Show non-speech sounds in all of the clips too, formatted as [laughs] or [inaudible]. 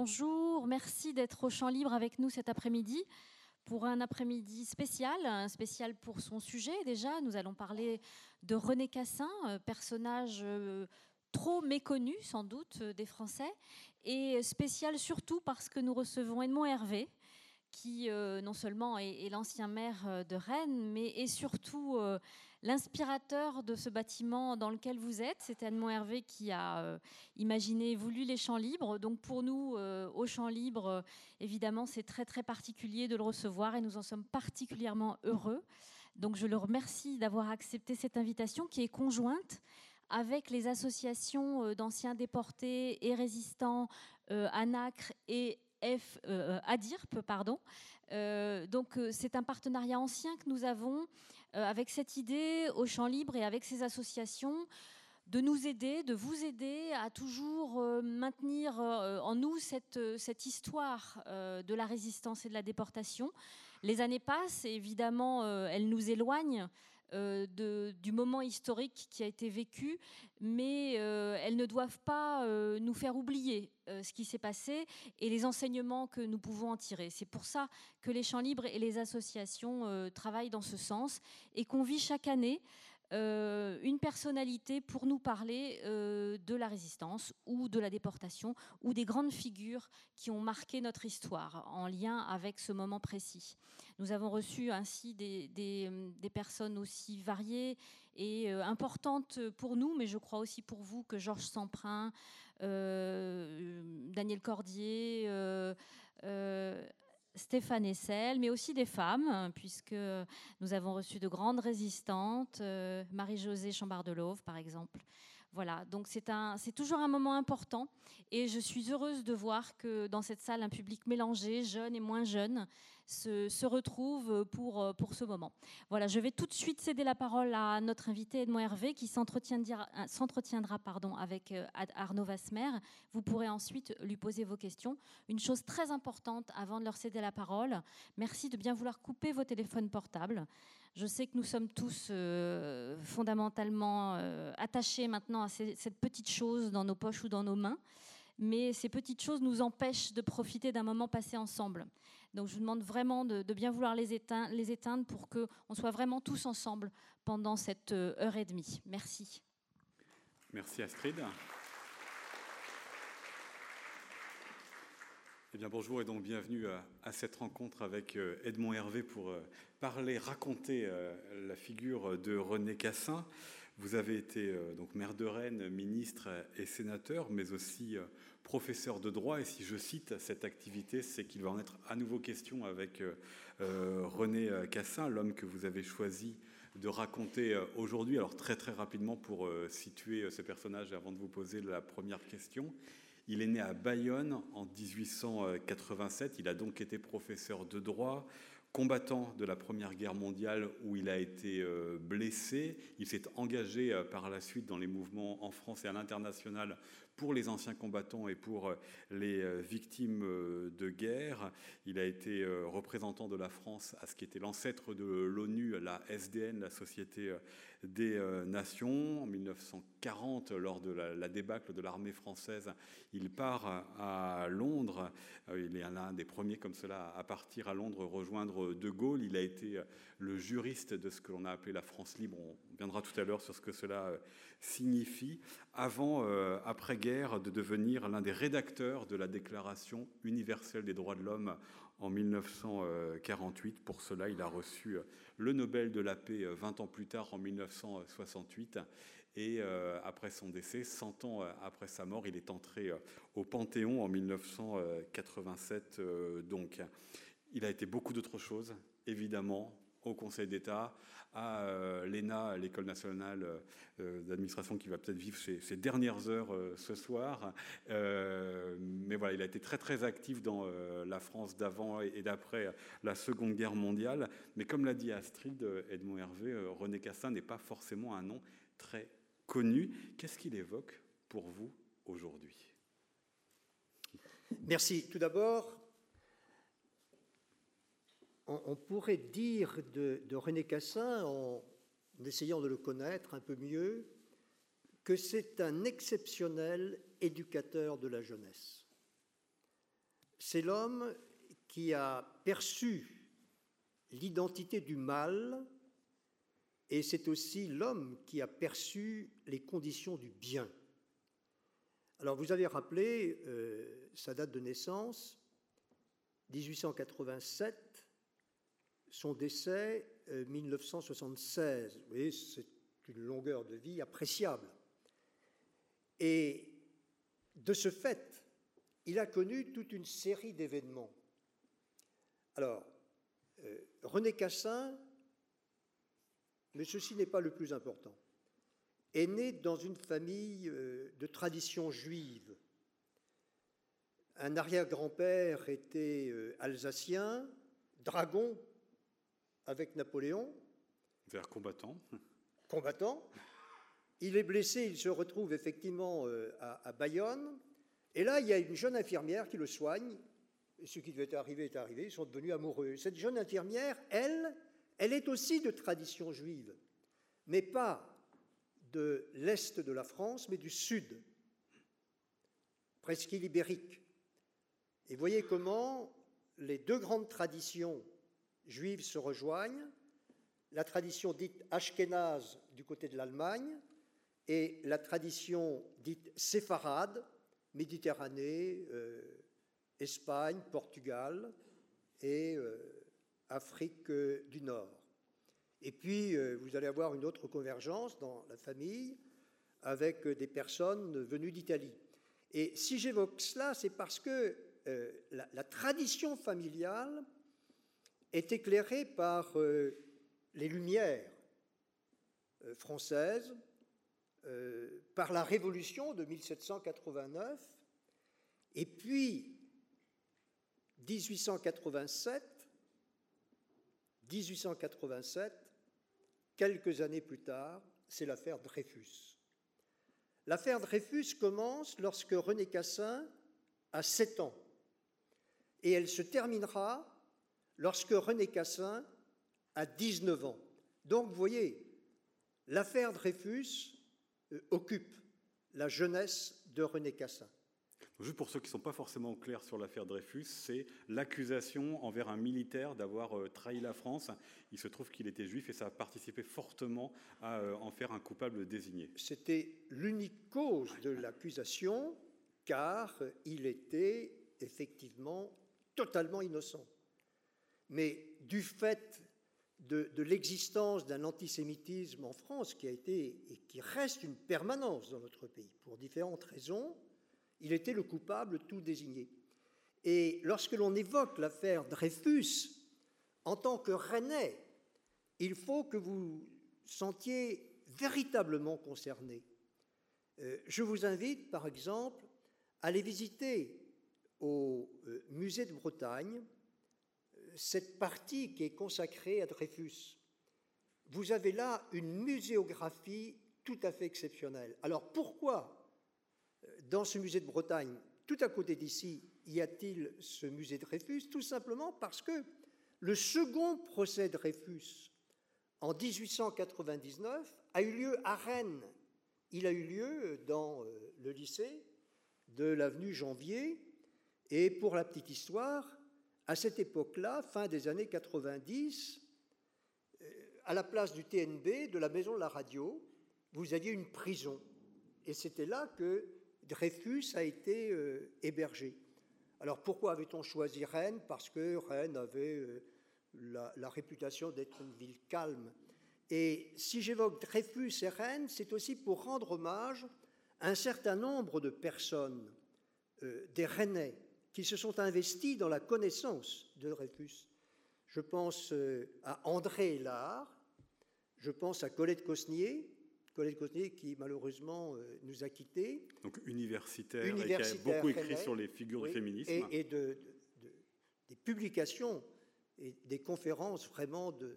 bonjour. Merci d'être au Champ Libre avec nous cet après-midi pour un après-midi spécial, un spécial pour son sujet déjà. Nous allons parler de René Cassin, euh, personnage euh, trop méconnu sans doute euh, des Français, et spécial surtout parce que nous recevons Edmond Hervé, qui non seulement est, l'ancien maire de Rennes, mais est surtout l'inspirateur de ce bâtiment dans lequel vous êtes. C'est Edmond Hervé qui a imaginé et voulu les champs libres. Donc pour nous, aux champs libres, évidemment, c'est très très particulier de le recevoir et nous en sommes particulièrement heureux. Donc je le remercie d'avoir accepté cette invitation qui est conjointe avec les associations euh, d'anciens déportés et résistants euh, ANACRE et F, euh, ADIRP, pardon. donc c'est un partenariat ancien que nous avons avec cette idée au champ libre et avec ces associations de nous aider, de vous aider à toujours maintenir en nous cette, cette histoire de la résistance et de la déportation. Les années passent et évidemment elles nous éloignent euh, de, du moment historique qui a été vécu, mais euh, elles ne doivent pas euh, nous faire oublier ce qui s'est passé et les enseignements que nous pouvons en tirer. C'est pour ça que les champs libres et les associations travaillent dans ce sens et qu'on vit chaque année une personnalité pour nous parler euh, de la résistance ou de la déportation ou des grandes figures qui ont marqué notre histoire en lien avec ce moment précis. Nous avons reçu ainsi des, des, personnes aussi variées et euh, importantes pour nous, mais je crois aussi pour vous, que Georges Semprin, Daniel Cordier, Stéphane Essel, mais aussi des femmes, puisque nous avons reçu de grandes résistantes, euh, Marie-Josée Chambard-Delauve par exemple, voilà, donc c'est toujours un moment important et je suis heureuse de voir que dans cette salle, un public mélangé, jeune et moins jeune, se, retrouve pour, pour ce moment. Voilà, je vais tout de suite céder la parole à notre invité Edmond Hervé qui s'entretiendra pardon, avec euh, Arnaud Vasmer. Vous pourrez ensuite lui poser vos questions. Une chose très importante avant de leur céder la parole, merci de bien vouloir couper vos téléphones portables. Je sais que nous sommes tous euh, fondamentalement euh, attachés maintenant à cette petite chose dans nos poches ou dans nos mains, mais ces petites choses nous empêchent de profiter d'un moment passé ensemble. Donc je vous demande vraiment de, bien vouloir les éteindre, les éteindre pour qu'on soit vraiment tous ensemble pendant cette euh, heure et demie. Merci. Merci Astrid. Eh bien, bonjour et donc bienvenue à, cette rencontre avec euh, Edmond Hervé pour euh, parler, raconter la figure de René Cassin. Vous avez été donc maire de Rennes, ministre et sénateur, mais aussi professeur de droit. Et si je cite cette activité, c'est qu'il va en être à nouveau question avec René Cassin, l'homme que vous avez choisi de raconter aujourd'hui. Alors très très rapidement pour situer ce personnage avant de vous poser la première question. Il est né à Bayonne en 1887. Il a donc été professeur de droit, combattant de la Première Guerre mondiale où il a été euh, blessé. Il s'est engagé euh, par la suite dans les mouvements en France et à l'international pour les anciens combattants et pour euh, les victimes de guerre. Il a été représentant de la France à ce qui était l'ancêtre de l'ONU, la SDN, la Société des Nations. En 1940, lors de la, débâcle de l'armée française, il part à Londres. Il est l'un des premiers comme cela à partir à Londres rejoindre de Gaulle. Il a été euh, le juriste de ce que l'on a appelé la France libre. On viendra tout à l'heure sur ce que cela euh, signifie. Avant, euh, après-guerre, de devenir l'un des rédacteurs de la Déclaration universelle des droits de l'homme en 1948. Pour cela, il a reçu le Nobel de la paix 20 ans plus tard, en 1968. Et après son décès, 100 ans après sa mort, il est entré au Panthéon en 1987. donc, il a été beaucoup d'autres choses, évidemment, au Conseil d'État, à euh, l'ENA, l'École nationale euh, d'administration, qui va peut-être vivre ses, dernières heures euh, ce soir. mais voilà, il a été très très actif dans la France d'avant et, d'après la Seconde Guerre mondiale. Mais comme l'a dit Astrid, Edmond Hervé, René Cassin n'est pas forcément un nom très connu. Qu'est-ce qu'il évoque pour vous aujourd'hui? Merci. Tout d'abord, on, pourrait dire de, René Cassin, en essayant de le connaître un peu mieux, que c'est un exceptionnel éducateur de la jeunesse. c'est l'homme qui a perçu l'identité du mal et c'est aussi l'homme qui a perçu les conditions du bien. Alors vous avez rappelé euh, sa date de naissance, 1887, son décès, 1976. Euh, vous voyez, c'est une longueur de vie appréciable. Et de ce fait, il a connu toute une série d'événements. Alors, euh, René Cassin, mais ceci n'est pas le plus important, est né dans une famille euh, de tradition juive. Un arrière-grand-père était alsacien, dragon avec Napoléon. Vers combattant. Combattant. Il est blessé, il se retrouve effectivement euh, à, Bayonne. Et là, il y a une jeune infirmière qui le soigne. Ce qui devait arriver est arrivé, ils sont devenus amoureux. Cette jeune infirmière, elle, elle est aussi de tradition juive, mais pas de l'est de la France, mais du sud, presque ibérique. Et voyez comment les deux grandes traditions juives se rejoignent, la tradition dite ashkénaze du côté de l'Allemagne et la tradition dite séfarade, Méditerranée, euh, Espagne, Portugal et euh, Afrique du Nord. Et puis, euh, vous allez avoir une autre convergence dans la famille avec des personnes venues d'Italie. Et si j'évoque cela, c'est parce que la, tradition familiale est éclairée par les Lumières françaises, euh, par la Révolution de 1789, et puis 1887, 1887, quelques années plus tard, c'est l'affaire Dreyfus. L'affaire Dreyfus commence lorsque René Cassin a 7 ans, et elle se terminera lorsque René Cassin a 19 ans. Donc, vous voyez, l'affaire Dreyfus euh, occupe la jeunesse de René Cassin. Juste pour ceux qui ne sont pas forcément clairs sur l'affaire Dreyfus, c'est l'accusation envers un militaire d'avoir euh, trahi la France. Il se trouve qu'il était juif et ça a participé fortement à euh, en faire un coupable désigné. C'était l'unique cause de l'accusation, car il était effectivement totalement innocent. Mais du fait de, l'existence d'un antisémitisme en France qui a été et qui reste une permanence dans notre pays pour différentes raisons, il était le coupable tout désigné. Et lorsque l'on évoque l'affaire Dreyfus, en tant que Rennais, il faut que vous sentiez véritablement concerné. Euh, je vous invite, par exemple, à aller visiter au euh, musée de Bretagne cette partie qui est consacrée à Dreyfus, vous avez là une muséographie tout à fait exceptionnelle. Alors pourquoi, euh, dans ce musée de Bretagne, tout à côté d'ici, y a-t-il ce musée Dreyfus? Tout simplement parce que le second procès Dreyfus, en 1899, a eu lieu à Rennes. Il a eu lieu dans euh, le lycée de l'avenue Janvier. Et pour la petite histoire, à cette époque-là, fin des années 90, euh, à la place du TNB, de la maison de la radio, vous aviez une prison. Et c'était là que Dreyfus a été euh, hébergé. Alors pourquoi avait-on choisi Rennes? Parce que Rennes avait euh, la, la, réputation d'être une ville calme. Et si j'évoque Dreyfus et Rennes, c'est aussi pour rendre hommage à un certain nombre de personnes, des Rennais, qui se sont investis dans la connaissance de Dreyfus. Je pense euh, à André Lard, je pense à Colette Cosnier, Colette Cosnier qui malheureusement euh, nous a quittés. Donc universitaire, et qui a beaucoup écrit sur les figures du féminisme. Et, de, des publications et des conférences vraiment de,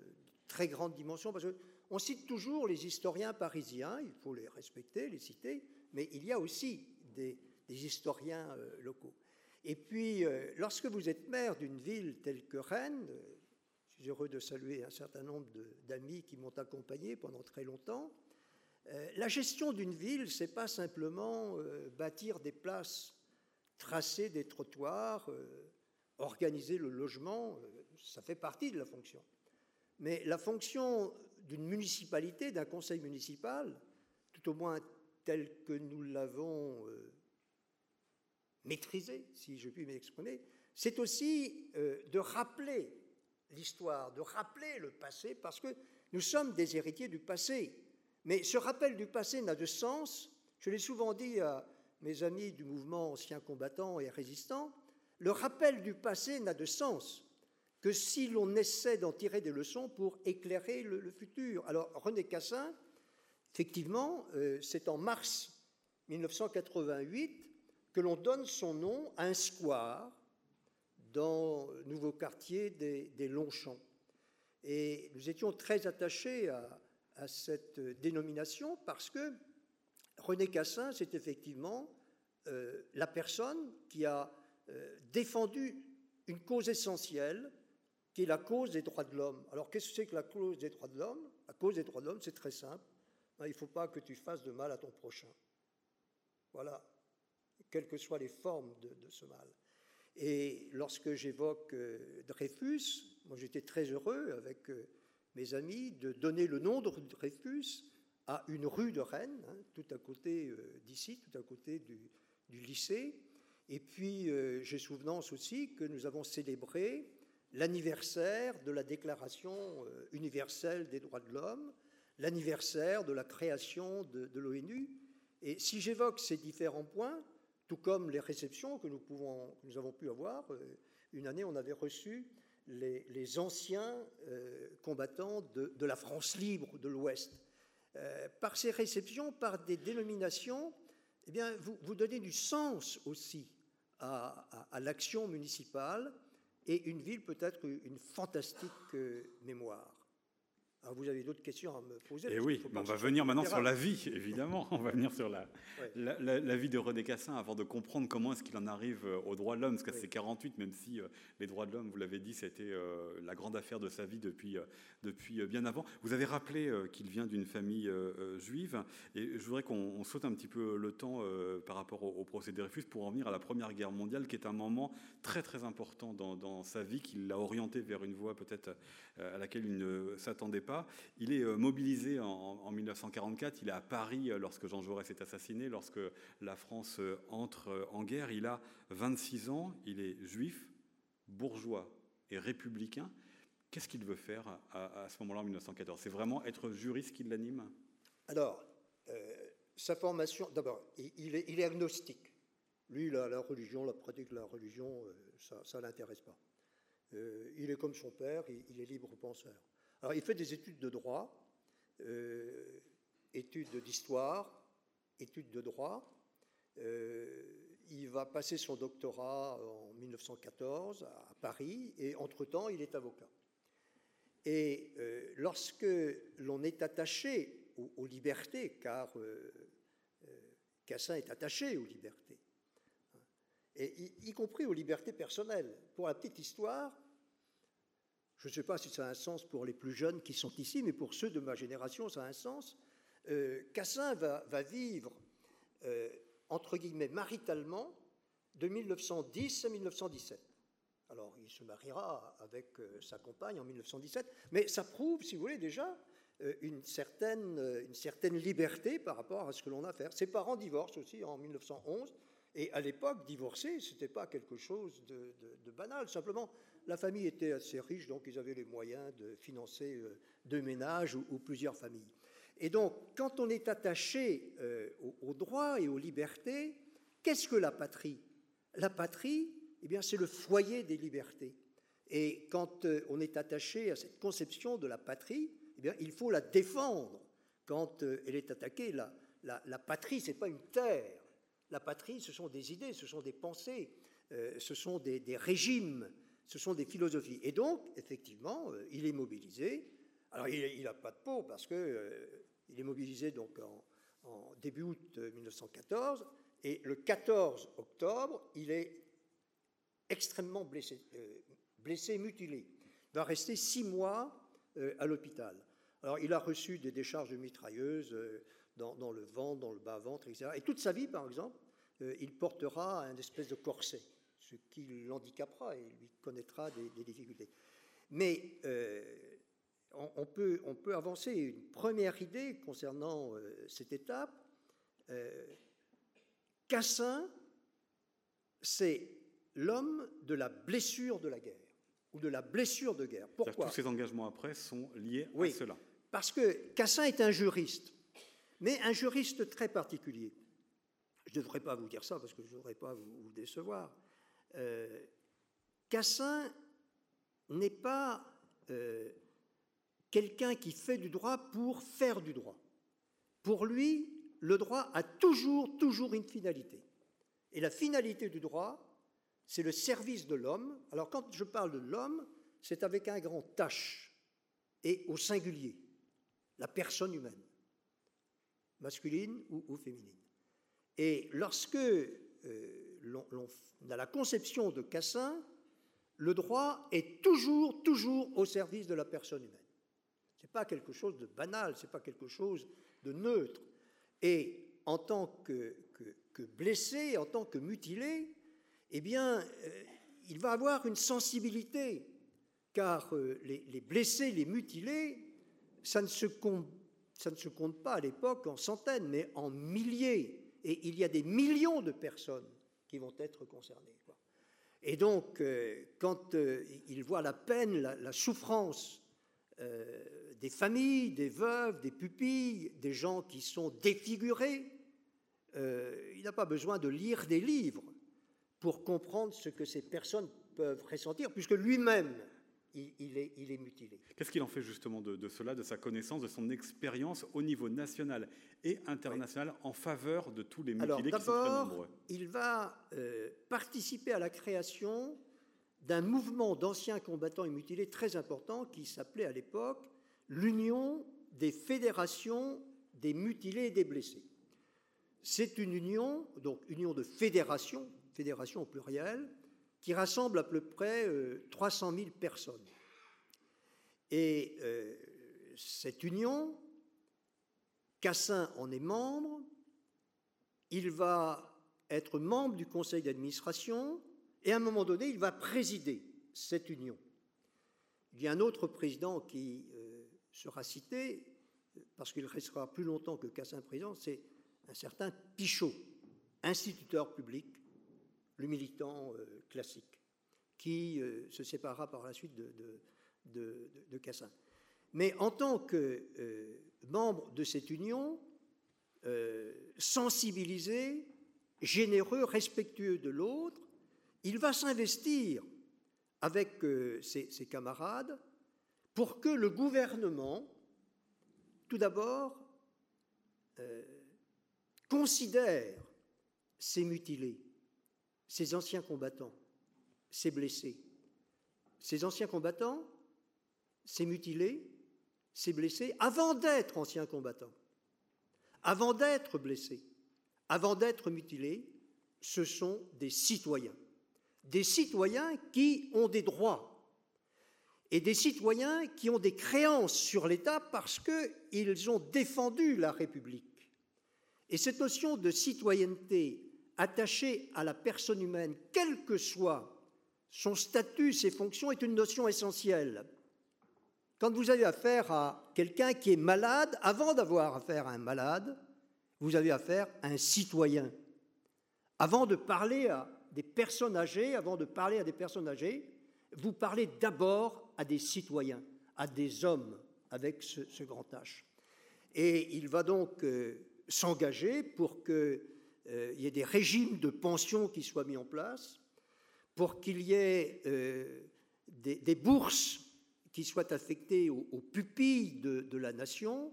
très grande dimension, parce qu'on cite toujours les historiens parisiens, il faut les respecter, les citer, mais il y a aussi des, historiens euh, locaux. Et puis, euh, lorsque vous êtes maire d'une ville telle que Rennes, euh, je suis heureux de saluer un certain nombre d'amis qui m'ont accompagné pendant très longtemps, euh, la gestion d'une ville, c'est pas simplement bâtir des places, tracer des trottoirs, organiser le logement, ça fait partie de la fonction. Mais la fonction d'une municipalité, d'un conseil municipal, tout au moins tel que nous l'avons maîtrisé, si je puis m'exprimer, c'est aussi de rappeler l'histoire, de rappeler le passé, parce que nous sommes des héritiers du passé. Mais ce rappel du passé n'a de sens, je l'ai souvent dit à mes amis du mouvement ancien combattant et résistant, le rappel du passé n'a de sens que si l'on essaie d'en tirer des leçons pour éclairer le, futur. Alors René Cassin, effectivement, euh, c'est en mars 1988 que l'on donne son nom à un square dans le nouveau quartier des, Longchamps. Et nous étions très attachés à, cette dénomination parce que René Cassin, c'est effectivement euh, la personne qui a euh, défendu une cause essentielle, qui est la cause des droits de l'homme. Alors qu'est-ce que c'est que la cause des droits de l'homme? La cause des droits de l'homme, c'est très simple. Il ne faut pas que tu fasses de mal à ton prochain. Voilà, quelles que soient les formes de ce mal. Et lorsque j'évoque euh, Dreyfus, moi j'étais très heureux avec euh, mes amis de donner le nom de Dreyfus à une rue de Rennes, hein, tout à côté euh, d'ici, tout à côté du, lycée. Et puis j'ai souvenance aussi que nous avons célébré l'anniversaire de la Déclaration universelle des droits de l'homme, l'anniversaire de la création de l'ONU. Et si j'évoque ces différents points, tout comme les réceptions que nous, avons pu avoir. Euh, une année, on avait reçu les, anciens euh, combattants de, la France libre de l'Ouest. Euh, par ces réceptions, par des dénominations, eh bien, vous, donnez du sens aussi à, à l'action municipale et une ville peut être une fantastique mémoire. Alors vous avez d'autres questions à me poser Et eh oui, on va venir maintenant sur la vie, évidemment. On va venir sur la, la, vie de René Cassin avant de comprendre comment est-ce qu'il en arrive euh, aux droits de l'homme, parce que c'est 48, même si euh, les droits de l'homme, vous l'avez dit, c'était euh, la grande affaire de sa vie depuis, depuis bien avant. Vous avez rappelé qu'il vient d'une famille juive, et je voudrais qu'on saute un petit peu le temps par rapport au, procès de Dreyfus pour en venir à la Première Guerre mondiale, qui est un moment très très important dans, dans sa vie, qui l'a orienté vers une voie peut-être à laquelle il ne s'attendait pas. Il est euh, mobilisé en, 1944, il est à Paris euh, lorsque Jean Jaurès est assassiné, lorsque la France euh, entre en guerre. Il a 26 ans, il est juif, bourgeois et républicain. Qu'est-ce qu'il veut faire à, ce moment-là en 1914 C'est vraiment être juriste qui l'anime? Alors, sa formation, d'abord, il, est, agnostique. Lui, la, la religion, la pratique de la religion, ça ne l'intéresse pas. il est comme son père, il est libre penseur. Alors, il fait des études de droit, euh, études d'histoire, études de droit. Euh, il va passer son doctorat en 1914 à Paris et entre-temps, il est avocat. Et euh, lorsque l'on est attaché aux, libertés, car Cassin est attaché aux libertés, hein, et y, compris aux libertés personnelles. Pour la petite histoire, je ne sais pas si ça a un sens pour les plus jeunes qui sont ici, mais pour ceux de ma génération, ça a un sens. Euh, Cassin va, vivre, euh, entre guillemets, maritalement de 1910 à 1917. Alors, il se mariera avec euh, sa compagne en 1917, mais ça prouve, si vous voulez, déjà une, certaine, une certaine liberté par rapport à ce que l'on a à faire. Ses parents divorcent aussi en 1911, et à l'époque, divorcer, ce n'était pas quelque chose de banal. Simplement, la famille était assez riche, donc ils avaient les moyens de financer euh, deux ménages ou, plusieurs familles. Et donc, quand on est attaché euh, aux, droits et aux libertés, qu'est-ce que la patrie? La patrie, eh bien, c'est le foyer des libertés. Et quand euh, on est attaché à cette conception de la patrie, eh bien, il faut la défendre. Quand elle est attaquée, la, la, patrie, ce n'est pas une terre. La patrie, ce sont des idées, ce sont des pensées, ce sont des régimes, ce sont des philosophies. Et donc, effectivement, euh, il est mobilisé. Alors, il n'a pas de peau parce qu'il euh, est mobilisé donc en, début août 1914 et le 14 octobre, il est extrêmement blessé, euh, blessé, mutilé. Il va rester six mois à l'hôpital. Alors, il a reçu des décharges de mitrailleuses dans, dans, le ventre, dans le bas-ventre, etc. Et toute sa vie, par exemple, il portera un espèce de corset ce qui l'handicapera et lui connaîtra des, difficultés. Mais on, peut, on, peut, avancer une première idée concernant cette étape. Cassin, c'est l'homme de la blessure de la guerre ou de la blessure de guerre. Pourquoi Tous ces engagements après sont liés à cela. Parce que Cassin est un juriste, mais un juriste très particulier. Je ne devrais pas vous dire ça parce que je ne voudrais pas vous, décevoir. Euh, Cassin n'est pas euh, quelqu'un qui fait du droit pour faire du droit. Pour lui, le droit a toujours, toujours une finalité. Et la finalité du droit, c'est le service de l'homme. Alors quand je parle de l'homme, c'est avec un grand H et au singulier, la personne humaine, masculine ou, féminine. Et lorsque euh, l'on a la conception de Cassin, le droit est toujours, toujours au service de la personne humaine. Ce n'est pas quelque chose de banal, ce n'est pas quelque chose de neutre. Et en tant que, blessé, en tant que mutilé, eh bien, euh, il va avoir une sensibilité, car euh, les, blessés, les mutilés, ça ne se compte, ça ne se compte pas à l'époque en centaines, mais en milliers. Et il y a des millions de personnes qui vont être concernées. Et donc, euh, quand il voit la peine, la, souffrance des familles, des veuves, des pupilles, des gens qui sont défigurés, il n'a pas besoin de lire des livres pour comprendre ce que ces personnes peuvent ressentir, puisque lui-même, il, est, il, est, mutilé. Qu'est-ce qu'il en fait justement de, cela, de sa connaissance, de son expérience au niveau national et international en faveur de tous les mutilés qui sont très nombreux? Il va euh, participer à la création d'un mouvement d'anciens combattants et mutilés très important qui s'appelait à l'époque l'Union des fédérations des mutilés et des blessés. C'est une union, donc union de fédérations, fédération au pluriel, qui rassemble à peu près 300 euh, 000 personnes. Et euh, cette union, Cassin en est membre, il va être membre du conseil d'administration, et à un moment donné, il va présider cette union. Il y a un autre président qui euh, sera cité, parce qu'il restera plus longtemps que Cassin président, c'est un certain Pichot, instituteur public, le militant euh, classique, qui euh, se sépara par la suite de, de, Cassin. Mais en tant que euh, membre de cette union, sensibilisé, généreux, respectueux de l'autre, il va s'investir avec ses, ses, camarades pour que le gouvernement, tout d'abord, considère ces mutilés ces anciens combattants, ces blessés, ces anciens combattants, ces mutilés, ces blessés, avant d'être anciens combattants, avant d'être blessés, avant d'être mutilés, ce sont des citoyens. Des citoyens qui ont des droits et des citoyens qui ont des créances sur l'État parce qu'ils ont défendu la République. Et cette notion de citoyenneté attaché à la personne humaine, quel que soit son statut, ses fonctions, est une notion essentielle. Quand vous avez affaire à quelqu'un qui est malade, avant d'avoir affaire à un malade, vous avez affaire à un citoyen. Avant de parler à des personnes âgées, avant de parler à des personnes âgées, vous parlez d'abord à des citoyens, à des hommes avec ce, grand H. Et il va donc euh, s'engager pour que il y ait des régimes de pension qui soient mis en place, pour qu'il y ait euh, des, bourses qui soient affectées aux, pupilles de, la nation.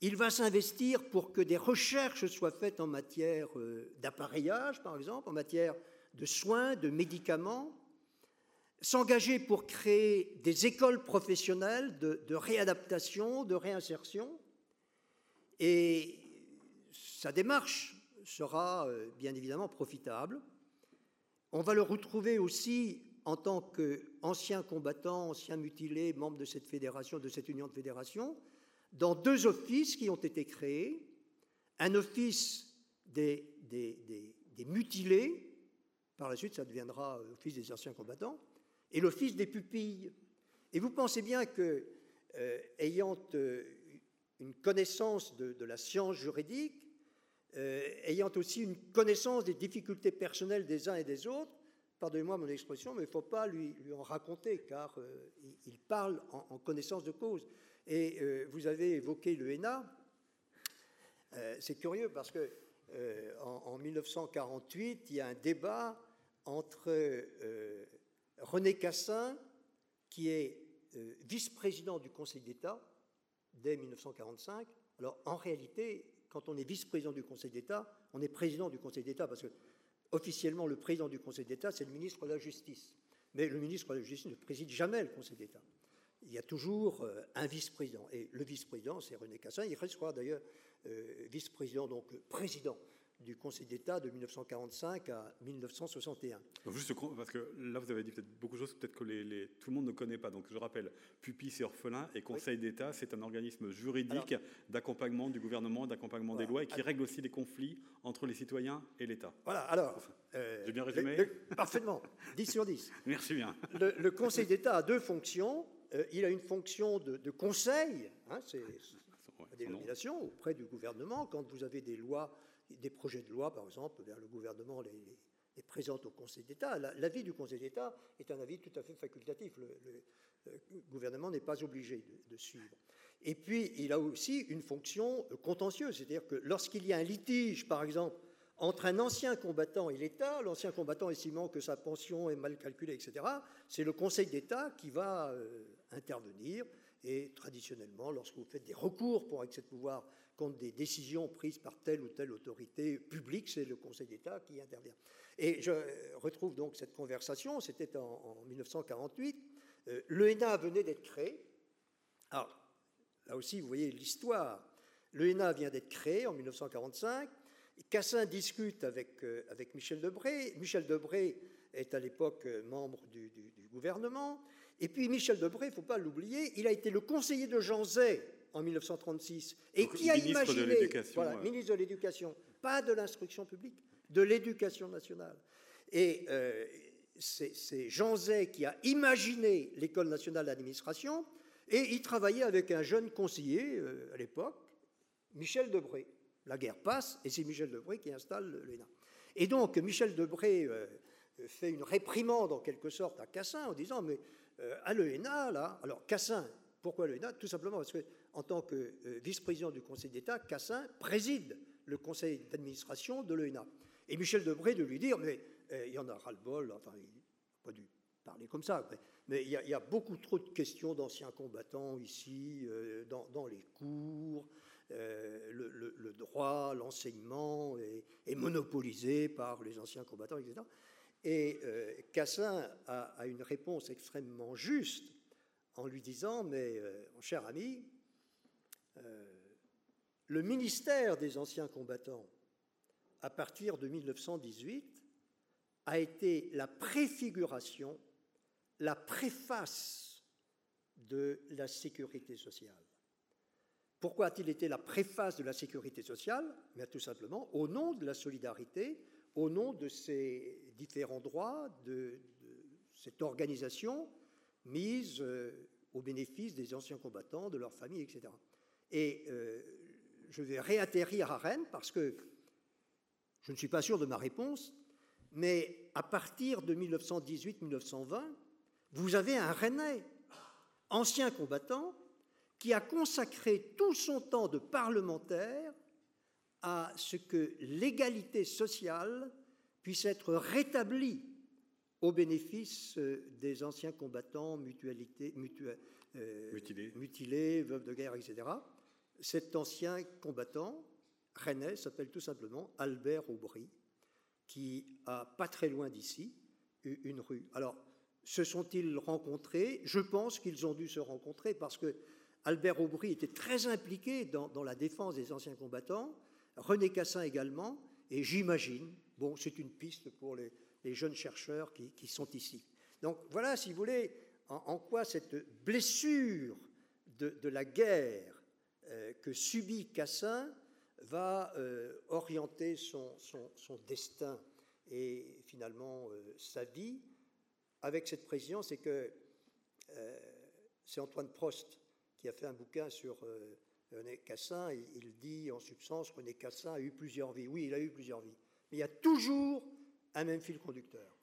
Il va s'investir pour que des recherches soient faites en matière euh, d'appareillage, par exemple, en matière de soins, de médicaments, s'engager pour créer des écoles professionnelles de, de réadaptation, de réinsertion. Et sa démarche sera euh, bien évidemment profitable. On va le retrouver aussi en tant qu'ancien combattant, ancien mutilé, membre de cette fédération, de cette union de fédération, dans deux offices qui ont été créés. Un office des, des, mutilés, Par la suite, ça deviendra l'Office des anciens combattants et l'Office des pupilles. Et vous pensez bien que, ayant une connaissance de, la science juridique, ayant aussi une connaissance des difficultés personnelles des uns et des autres, pardonnez-moi mon expression, mais il ne faut pas lui, en raconter, car il, parle en, connaissance de cause. Et vous avez évoqué le HENA. c'est curieux parce que en, 1948, il y a un débat entre René Cassin, qui est vice-président du Conseil d'État dès 1945. Alors en réalité, quand on est vice-président du Conseil d'État, on est président du Conseil d'État parce que officiellement le président du Conseil d'État, c'est le ministre de la Justice. Mais le ministre de la Justice ne préside jamais le Conseil d'État. Il y a toujours euh, un vice-président. Et le vice-président, c'est René Cassin. Il restera d'ailleurs euh, vice-président, donc président du Conseil d'État de 1945 à 1961. Juste parce que là, vous avez dit peut-être beaucoup de choses peut-être que les, tout le monde ne connaît pas. Donc je rappelle, Pupille, c'est orphelin et Conseil d'État, c'est un organisme juridique d'accompagnement du gouvernement, d'accompagnement des lois et qui règle aussi les conflits entre les citoyens et l'État. Voilà, alors. Euh, J'ai bien résumé Parfaitement, [laughs] 10 sur 10. Merci bien. Le, Conseil d'État a deux fonctions. Euh, il a une fonction de, conseil, hein, c'est la dénomination, auprès du gouvernement, quand vous avez des lois des projets de loi, par exemple, le gouvernement les, les présente au Conseil d'État. L'avis du Conseil d'État est un avis tout à fait facultatif. Le, gouvernement n'est pas obligé de, suivre. Et puis, il a aussi une fonction contentieuse, c'est-à-dire que lorsqu'il y a un litige, par exemple, entre un ancien combattant et l'État, l'ancien combattant estimant que sa pension est mal calculée, etc., c'est le Conseil d'État qui va euh, intervenir. Et traditionnellement, lorsque vous faites des recours pour excès de pouvoir contre des décisions prises par telle ou telle autorité publique, c'est le Conseil d'État qui intervient. Et je retrouve donc cette conversation, c'était en, 1948. Euh, L'ENA venait d'être créé. Alors, là aussi, vous voyez l'histoire. L'ENA vient d'être créé en 1945. Cassin discute avec, euh, avec Michel Debré. Michel Debré est à l'époque euh, membre du, gouvernement. Et puis Michel Debré, il ne faut pas l'oublier, il a été le conseiller de Jean Zay en 1936. Et qui a imaginé, voilà, ministre de l'Éducation, pas de l'instruction publique, de l'éducation nationale. Et euh, c'est Jean Zay qui a imaginé l'école nationale d'administration, et il travaillait avec un jeune conseiller euh, à l'époque, Michel Debré. La guerre passe, et c'est Michel Debré qui installe l'ENA. Et donc, Michel Debré euh, fait une réprimande, en quelque sorte, à Cassin, en disant, mais à l'ENA, là, alors Cassin, pourquoi l'ENA Tout simplement parce que en tant que euh, vice-président du Conseil d'État, Cassin préside le conseil d'administration de l'ENA. Et Michel Debré de lui dire, mais euh, il y en a ras-le-bol, enfin, il n'a pas dû parler comme ça, mais il y, a, beaucoup trop de questions d'anciens combattants ici, euh, dans, les cours, le, droit, l'enseignement est, monopolisé par les anciens combattants, etc. Et Cassin a, une réponse extrêmement juste en lui disant, mais mon cher ami, euh, le ministère des anciens combattants, à partir de 1918, a été la préfiguration, la préface de la sécurité sociale. Pourquoi a-t-il été la préface de la sécurité sociale? Mais Tout simplement au nom de la solidarité, au nom de ces différents droits, de, cette organisation mise euh, au bénéfice des anciens combattants, de leurs familles, etc. Et euh, je vais réatterrir à Rennes parce que je ne suis pas sûr de ma réponse, mais à partir de 1918-1920, vous avez un Rennais, ancien combattant, qui a consacré tout son temps de parlementaire à ce que l'égalité sociale puisse être rétablie au bénéfice euh, des anciens combattants, euh, mutilés. mutilés, veuves de guerre, etc cet ancien combattant rennais s'appelle tout simplement Albert Aubry, qui a pas très loin d'ici une rue. Alors, se sont-ils rencontrés? Je pense qu'ils ont dû se rencontrer parce que Albert Aubry était très impliqué dans, la défense des anciens combattants, René Cassin également, et j'imagine, bon, c'est une piste pour les, jeunes chercheurs qui, sont ici. Donc voilà, si vous voulez, en, quoi cette blessure de la guerre que subit Cassin va euh, orienter son, destin et finalement sa vie avec cette présidence, c'est que c'est Antoine Prost qui a fait un bouquin sur René Cassin, il dit en substance René Cassin a eu plusieurs vies. Oui, il a eu plusieurs vies. Mais il y a toujours un même fil conducteur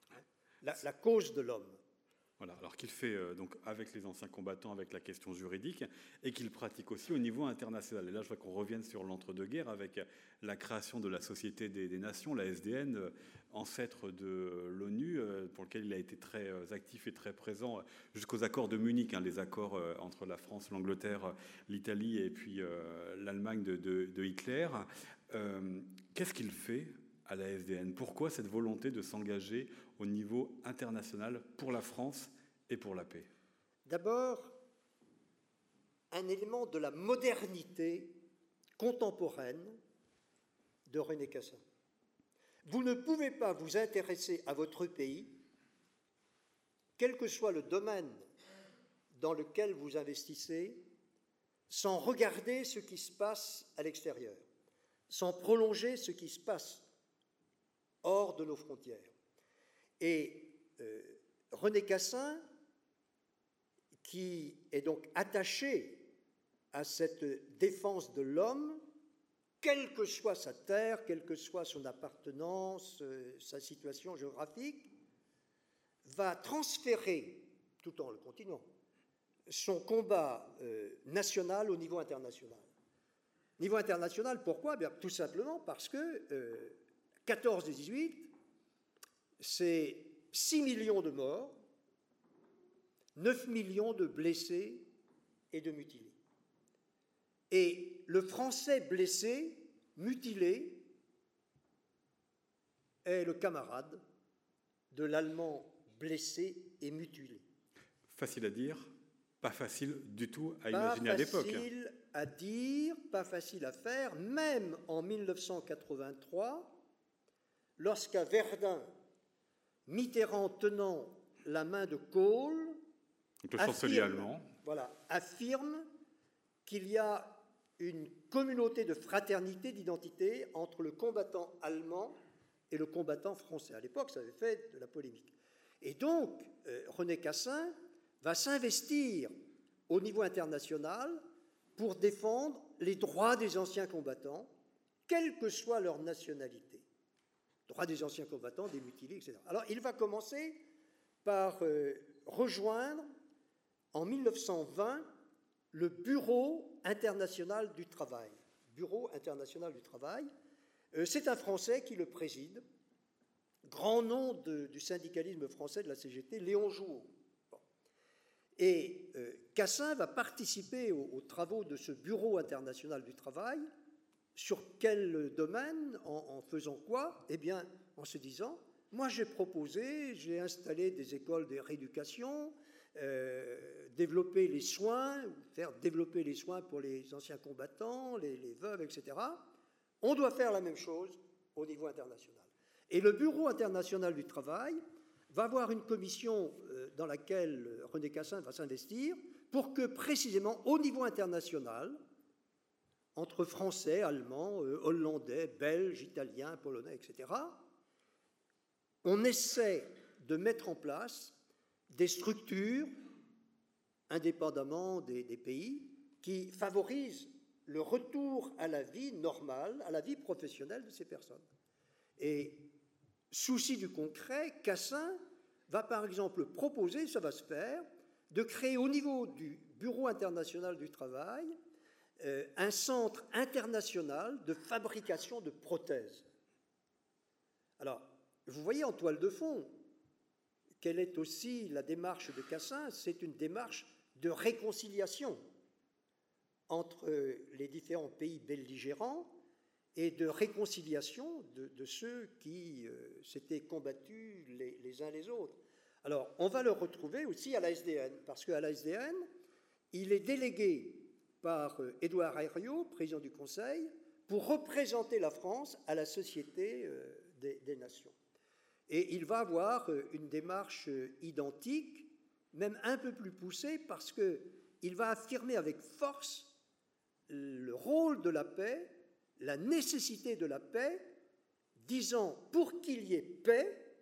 la cause de l'homme. Alors qu'il fait euh, donc avec les anciens combattants, avec la question juridique, et qu'il pratique aussi au niveau international. Et là, je vois qu'on revienne sur l'entre-deux-guerres avec la création de la Société des, Nations, la SDN, euh, ancêtre de l'ONU, euh, pour lequel il a été très actif et très présent jusqu'aux accords de Munich, hein, les accords entre la France, l'Angleterre, l'Italie et puis l'Allemagne de, Hitler. Qu'est-ce qu'il fait à la SDN Pourquoi cette volonté de s'engager au niveau international pour la France et pour la paix D'abord, un élément de la modernité contemporaine de René Cassin. Vous ne pouvez pas vous intéresser à votre pays, quel que soit le domaine dans lequel vous investissez, sans regarder ce qui se passe à l'extérieur, sans prolonger ce qui se passe hors de nos frontières. Et euh, René Cassin, qui est donc attaché à cette défense de l'homme, quelle que soit sa terre, quelle que soit son appartenance, euh, sa situation géographique, va transférer, tout en le continuant, son combat euh, national au niveau international. Niveau international, pourquoi? Bien, Tout simplement parce que 14 des 18, c'est 6 millions de morts, 9 millions de blessés et de mutilés. Et le français blessé, mutilé, est le camarade de l'allemand blessé et mutilé. Facile à dire, pas facile du tout à imaginer à l'époque. Pas facile à dire, pas facile à faire, même en 1983, lorsqu'à Verdun, Mitterrand tenant la main de Kohl, affirme, voilà, affirme qu'il y a une communauté de fraternité, d'identité entre le combattant allemand et le combattant français. À l'époque, ça avait fait de la polémique. Et donc, euh, René Cassin va s'investir au niveau international pour défendre les droits des anciens combattants, quelle que soit leur nationalité droits des anciens combattants, des mutilés, etc. Alors il va commencer par euh, rejoindre en 1920 le Bureau international du travail. Bureau international du travail, euh, c'est un Français qui le préside, grand nom du syndicalisme français de la CGT, Léon Jouot. Et euh, Cassin va participer aux, travaux de ce Bureau international du travail sur quel domaine, en, faisant quoi? Eh bien, en se disant, moi j'ai proposé, j'ai installé des écoles de rééducation, euh, développer les soins, faire développer les soins pour les anciens combattants, les, veuves, etc. On doit faire la même chose au niveau international. Et le Bureau international du travail va avoir une commission euh, dans laquelle René Cassin va s'investir pour que précisément au niveau international, entre Français, Allemands, euh, Hollandais, Belges, Italiens, Polonais, etc., on essaie de mettre en place des structures, indépendamment des, pays, qui favorisent le retour à la vie normale, à la vie professionnelle de ces personnes. Et souci du concret, Cassin va par exemple proposer, ça va se faire, de créer au niveau du Bureau international du travail euh, un centre international de fabrication de prothèses. Alors, vous voyez en toile de fond quelle est aussi la démarche de Cassin C'est une démarche de réconciliation entre les différents pays belligérants et de réconciliation de, ceux qui euh, s'étaient combattus les, uns les autres. Alors, on va le retrouver aussi à la SDN, parce qu'à la SDN, il est délégué par euh, Édouard Herriot, président du Conseil, pour représenter la France à la Société euh, des, Nations. Et il va avoir euh, une démarche identique, même un peu plus poussée, parce qu'il va affirmer avec force le rôle de la paix, la nécessité de la paix disant pour qu'il y ait paix,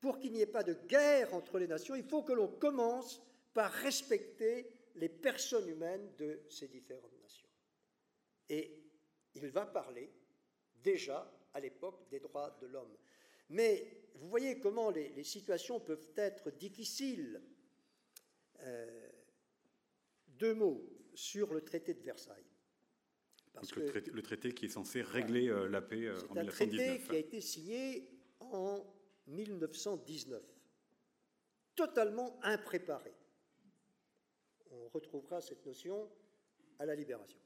pour qu'il n'y ait pas de guerre entre les nations, il faut que l'on commence par respecter les personnes humaines de ces différentes nations. Et il va parler déjà à l'époque des droits de l'homme. Mais vous voyez comment les, situations peuvent être difficiles. Euh, deux mots sur le traité de Versailles. Parce que, le, traité, qui est censé régler euh, la paix euh, en 1919. C'est un traité qui a été signé en 1919, totalement impréparé. On retrouvera cette notion à la libération.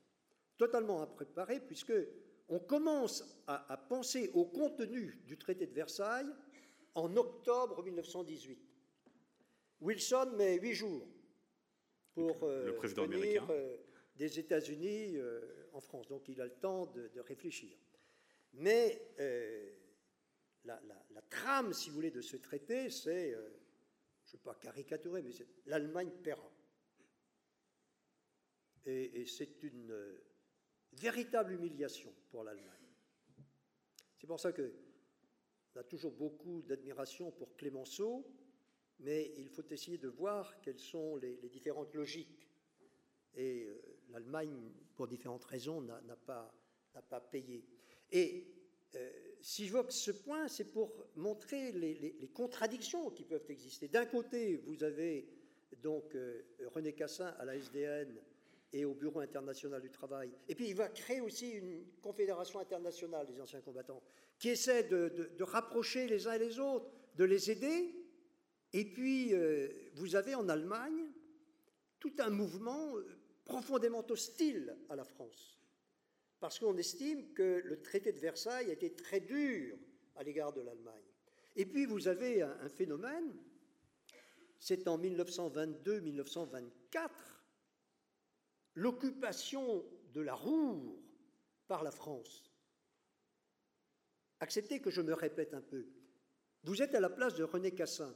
Totalement impréparé, puisque on commence à, à penser au contenu du traité de Versailles en octobre 1918. Wilson met huit jours pour le président euh, venir euh, des États-Unis euh, en France. Donc il a le temps de, réfléchir. Mais la, trame, si vous voulez, de ce traité, c'est, je ne veux pas caricaturer, mais c'est l'Allemagne paiera. Et, et c'est une véritable humiliation pour l'Allemagne. C'est pour ça que on a toujours beaucoup d'admiration pour Clémenceau, mais il faut essayer de voir quelles sont les, différentes logiques. Et euh, l'Allemagne, pour différentes raisons, n'a pas, pas, payé. Et euh, si je vois que ce point, c'est pour montrer les, contradictions qui peuvent exister. D'un côté, vous avez donc euh, René Cassin à la SDN et au Bureau international du travail. Et puis il va créer aussi une confédération internationale des anciens combattants qui essaie de, rapprocher les uns et les autres, de les aider. Et puis euh, vous avez en Allemagne tout un mouvement euh, profondément hostile à la France, parce qu'on estime que le traité de Versailles a été très dur à l'égard de l'Allemagne. Et puis vous avez un phénomène, c'est en 1922-1924, l'occupation de la Roure par la France. Acceptez que je me répète un peu. Vous êtes à la place de René Cassin.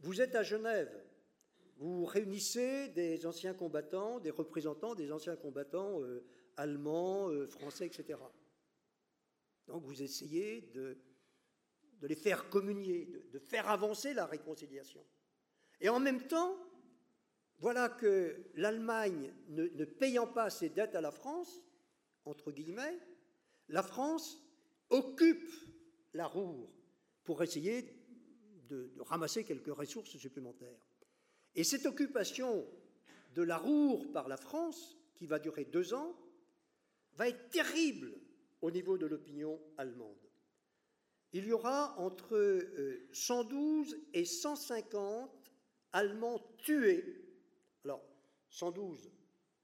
Vous êtes à Genève. Vous réunissez des anciens combattants, des représentants des anciens combattants euh, allemands, euh, français, etc. Donc vous essayez de, les faire communier, de faire avancer la réconciliation. Et en même temps, voilà que l'Allemagne, ne, payant pas ses dettes à la France, entre guillemets, la France occupe la Roure pour essayer de, ramasser quelques ressources supplémentaires. Et cette occupation de la Roure par la France, qui va durer deux ans, va être terrible au niveau de l'opinion allemande. Il y aura entre 112 euh, et 150 Allemands tués 112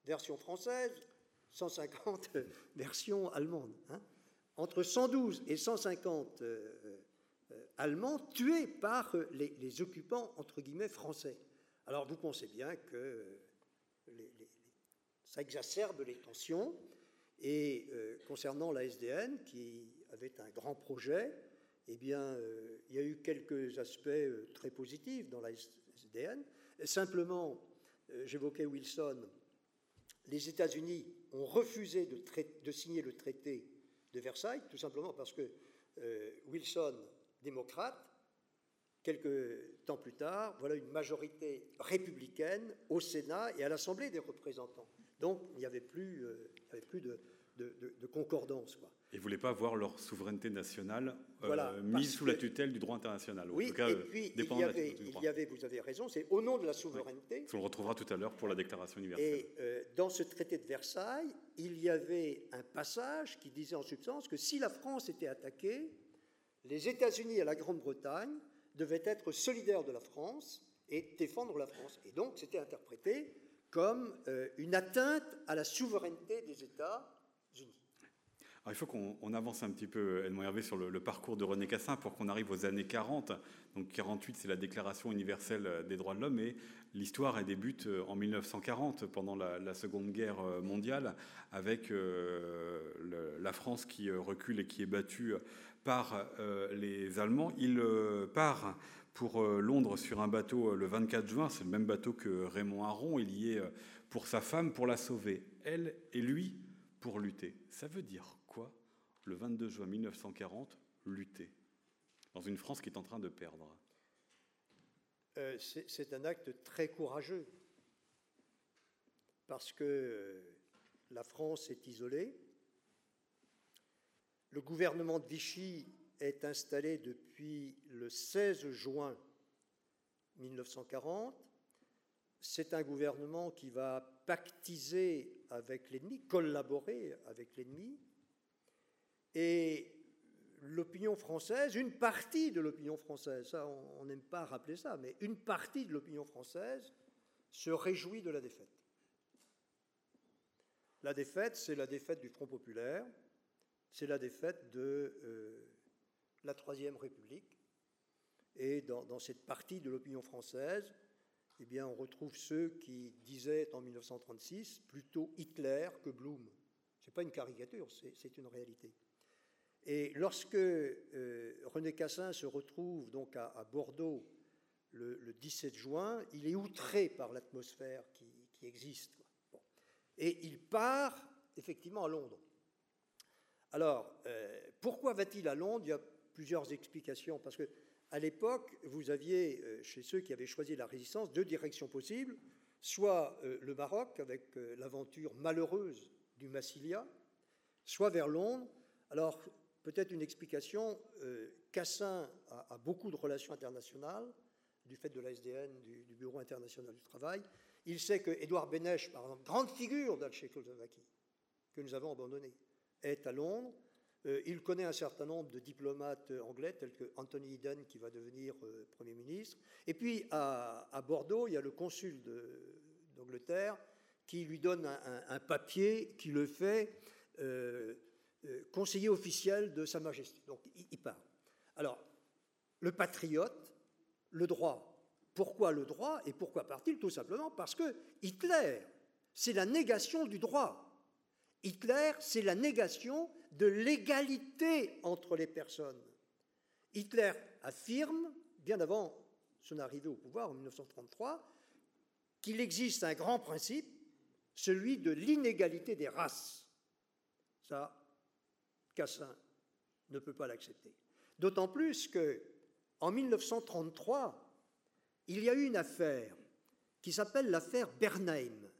versions françaises, 150 [laughs] versions allemandes. Hein. Entre 112 et 150 euh, euh, Allemands tués par les, occupants, entre guillemets, français. Alors vous pensez bien que ça exacerbe les tensions. Et euh, concernant la SDN, qui avait un grand projet, eh bien, il y a eu quelques aspects très positifs dans la SDN. Simplement, euh, j'évoquais Wilson, les États-Unis ont refusé de, signer le traité de Versailles, tout simplement parce que euh, Wilson, démocrate, quelques temps plus tard, voilà une majorité républicaine au Sénat et à l'Assemblée des représentants. Donc il n'y avait plus, euh, avait plus de, de, concordance. Quoi. Ils ne voulaient pas voir leur souveraineté nationale euh, mise sous la tutelle du droit international. oui, et euh, puis il y, avait, il y avait, vous avez raison, c'est au nom de la souveraineté. On le retrouvera tout à l'heure pour la déclaration universelle. Et euh, dans ce traité de Versailles, il y avait un passage qui disait en substance que si la France était attaquée, les États-Unis et la Grande-Bretagne devaient être solidaires de la France et défendre la France. Et donc c'était interprété comme une atteinte à la souveraineté des États il faut qu'on avance un petit peu, Edmond Hervé, sur le, parcours de René Cassin pour qu'on arrive aux années 40. Donc 48, c'est la Déclaration universelle des droits de l'homme, et l'histoire débute euh, en 1940, pendant la, Seconde Guerre euh, mondiale, avec euh, la France qui recule et qui est battue par les Allemands. Il part pour Londres sur un bateau le 24 juin, c'est le même bateau que Raymond Aron, il y est pour sa femme, pour la sauver, elle et lui, pour lutter. Ça veut dire le 22 juin 1940, lutter dans une France qui est en train de perdre euh, C'est un acte très courageux parce que euh, la France est isolée. Le gouvernement de Vichy est installé depuis le 16 juin 1940. C'est un gouvernement qui va pactiser avec l'ennemi, collaborer avec l'ennemi. Et l'opinion française, une partie de l'opinion française, ça on n'aime pas rappeler ça, mais une partie de l'opinion française se réjouit de la défaite. La défaite, c'est la défaite du Front populaire, c'est la défaite de euh, la Troisième République. Et dans, cette partie de l'opinion française, eh bien, on retrouve ceux qui disaient en 1936 plutôt Hitler que Blum. Ce n'est pas une caricature, c'est une réalité. Et lorsque euh, René Cassin se retrouve donc à, Bordeaux le, 17 juin, il est outré par l'atmosphère qui, existe. Et il part effectivement à Londres. Alors, euh, pourquoi va-t-il à Londres? Il y a plusieurs explications. Parce que à l'époque, vous aviez, euh, chez ceux qui avaient choisi la résistance, deux directions possibles. Soit le Maroc, avec l'aventure malheureuse du Massilia, soit vers Londres. Alors, Peut-être une explication, euh, Cassin a, beaucoup de relations internationales, du fait de l'ASDN, du, du, Bureau international du travail. Il sait que Édouard Benech, par exemple, grande figure de la que nous avons abandonné, est à Londres. Euh, il connaît un certain nombre de diplomates anglais, tels que Anthony Eden, qui va devenir euh, Premier ministre. Et puis, à, Bordeaux, il y a le consul d'Angleterre qui lui donne un, papier qui le fait euh, conseiller officiel de Sa Majesté. Donc il, part. Alors, le patriote, le droit. Pourquoi le droit et pourquoi part-il Tout simplement parce que Hitler, c'est la négation du droit. Hitler, c'est la négation de l'égalité entre les personnes. Hitler affirme, bien avant son arrivée au pouvoir en 1933, qu'il existe un grand principe, celui de l'inégalité des races. Ça, Cassin ne peut pas l'accepter. D'autant plus que, en 1933, il y a eu une affaire qui s'appelle l'affaire Bernheim.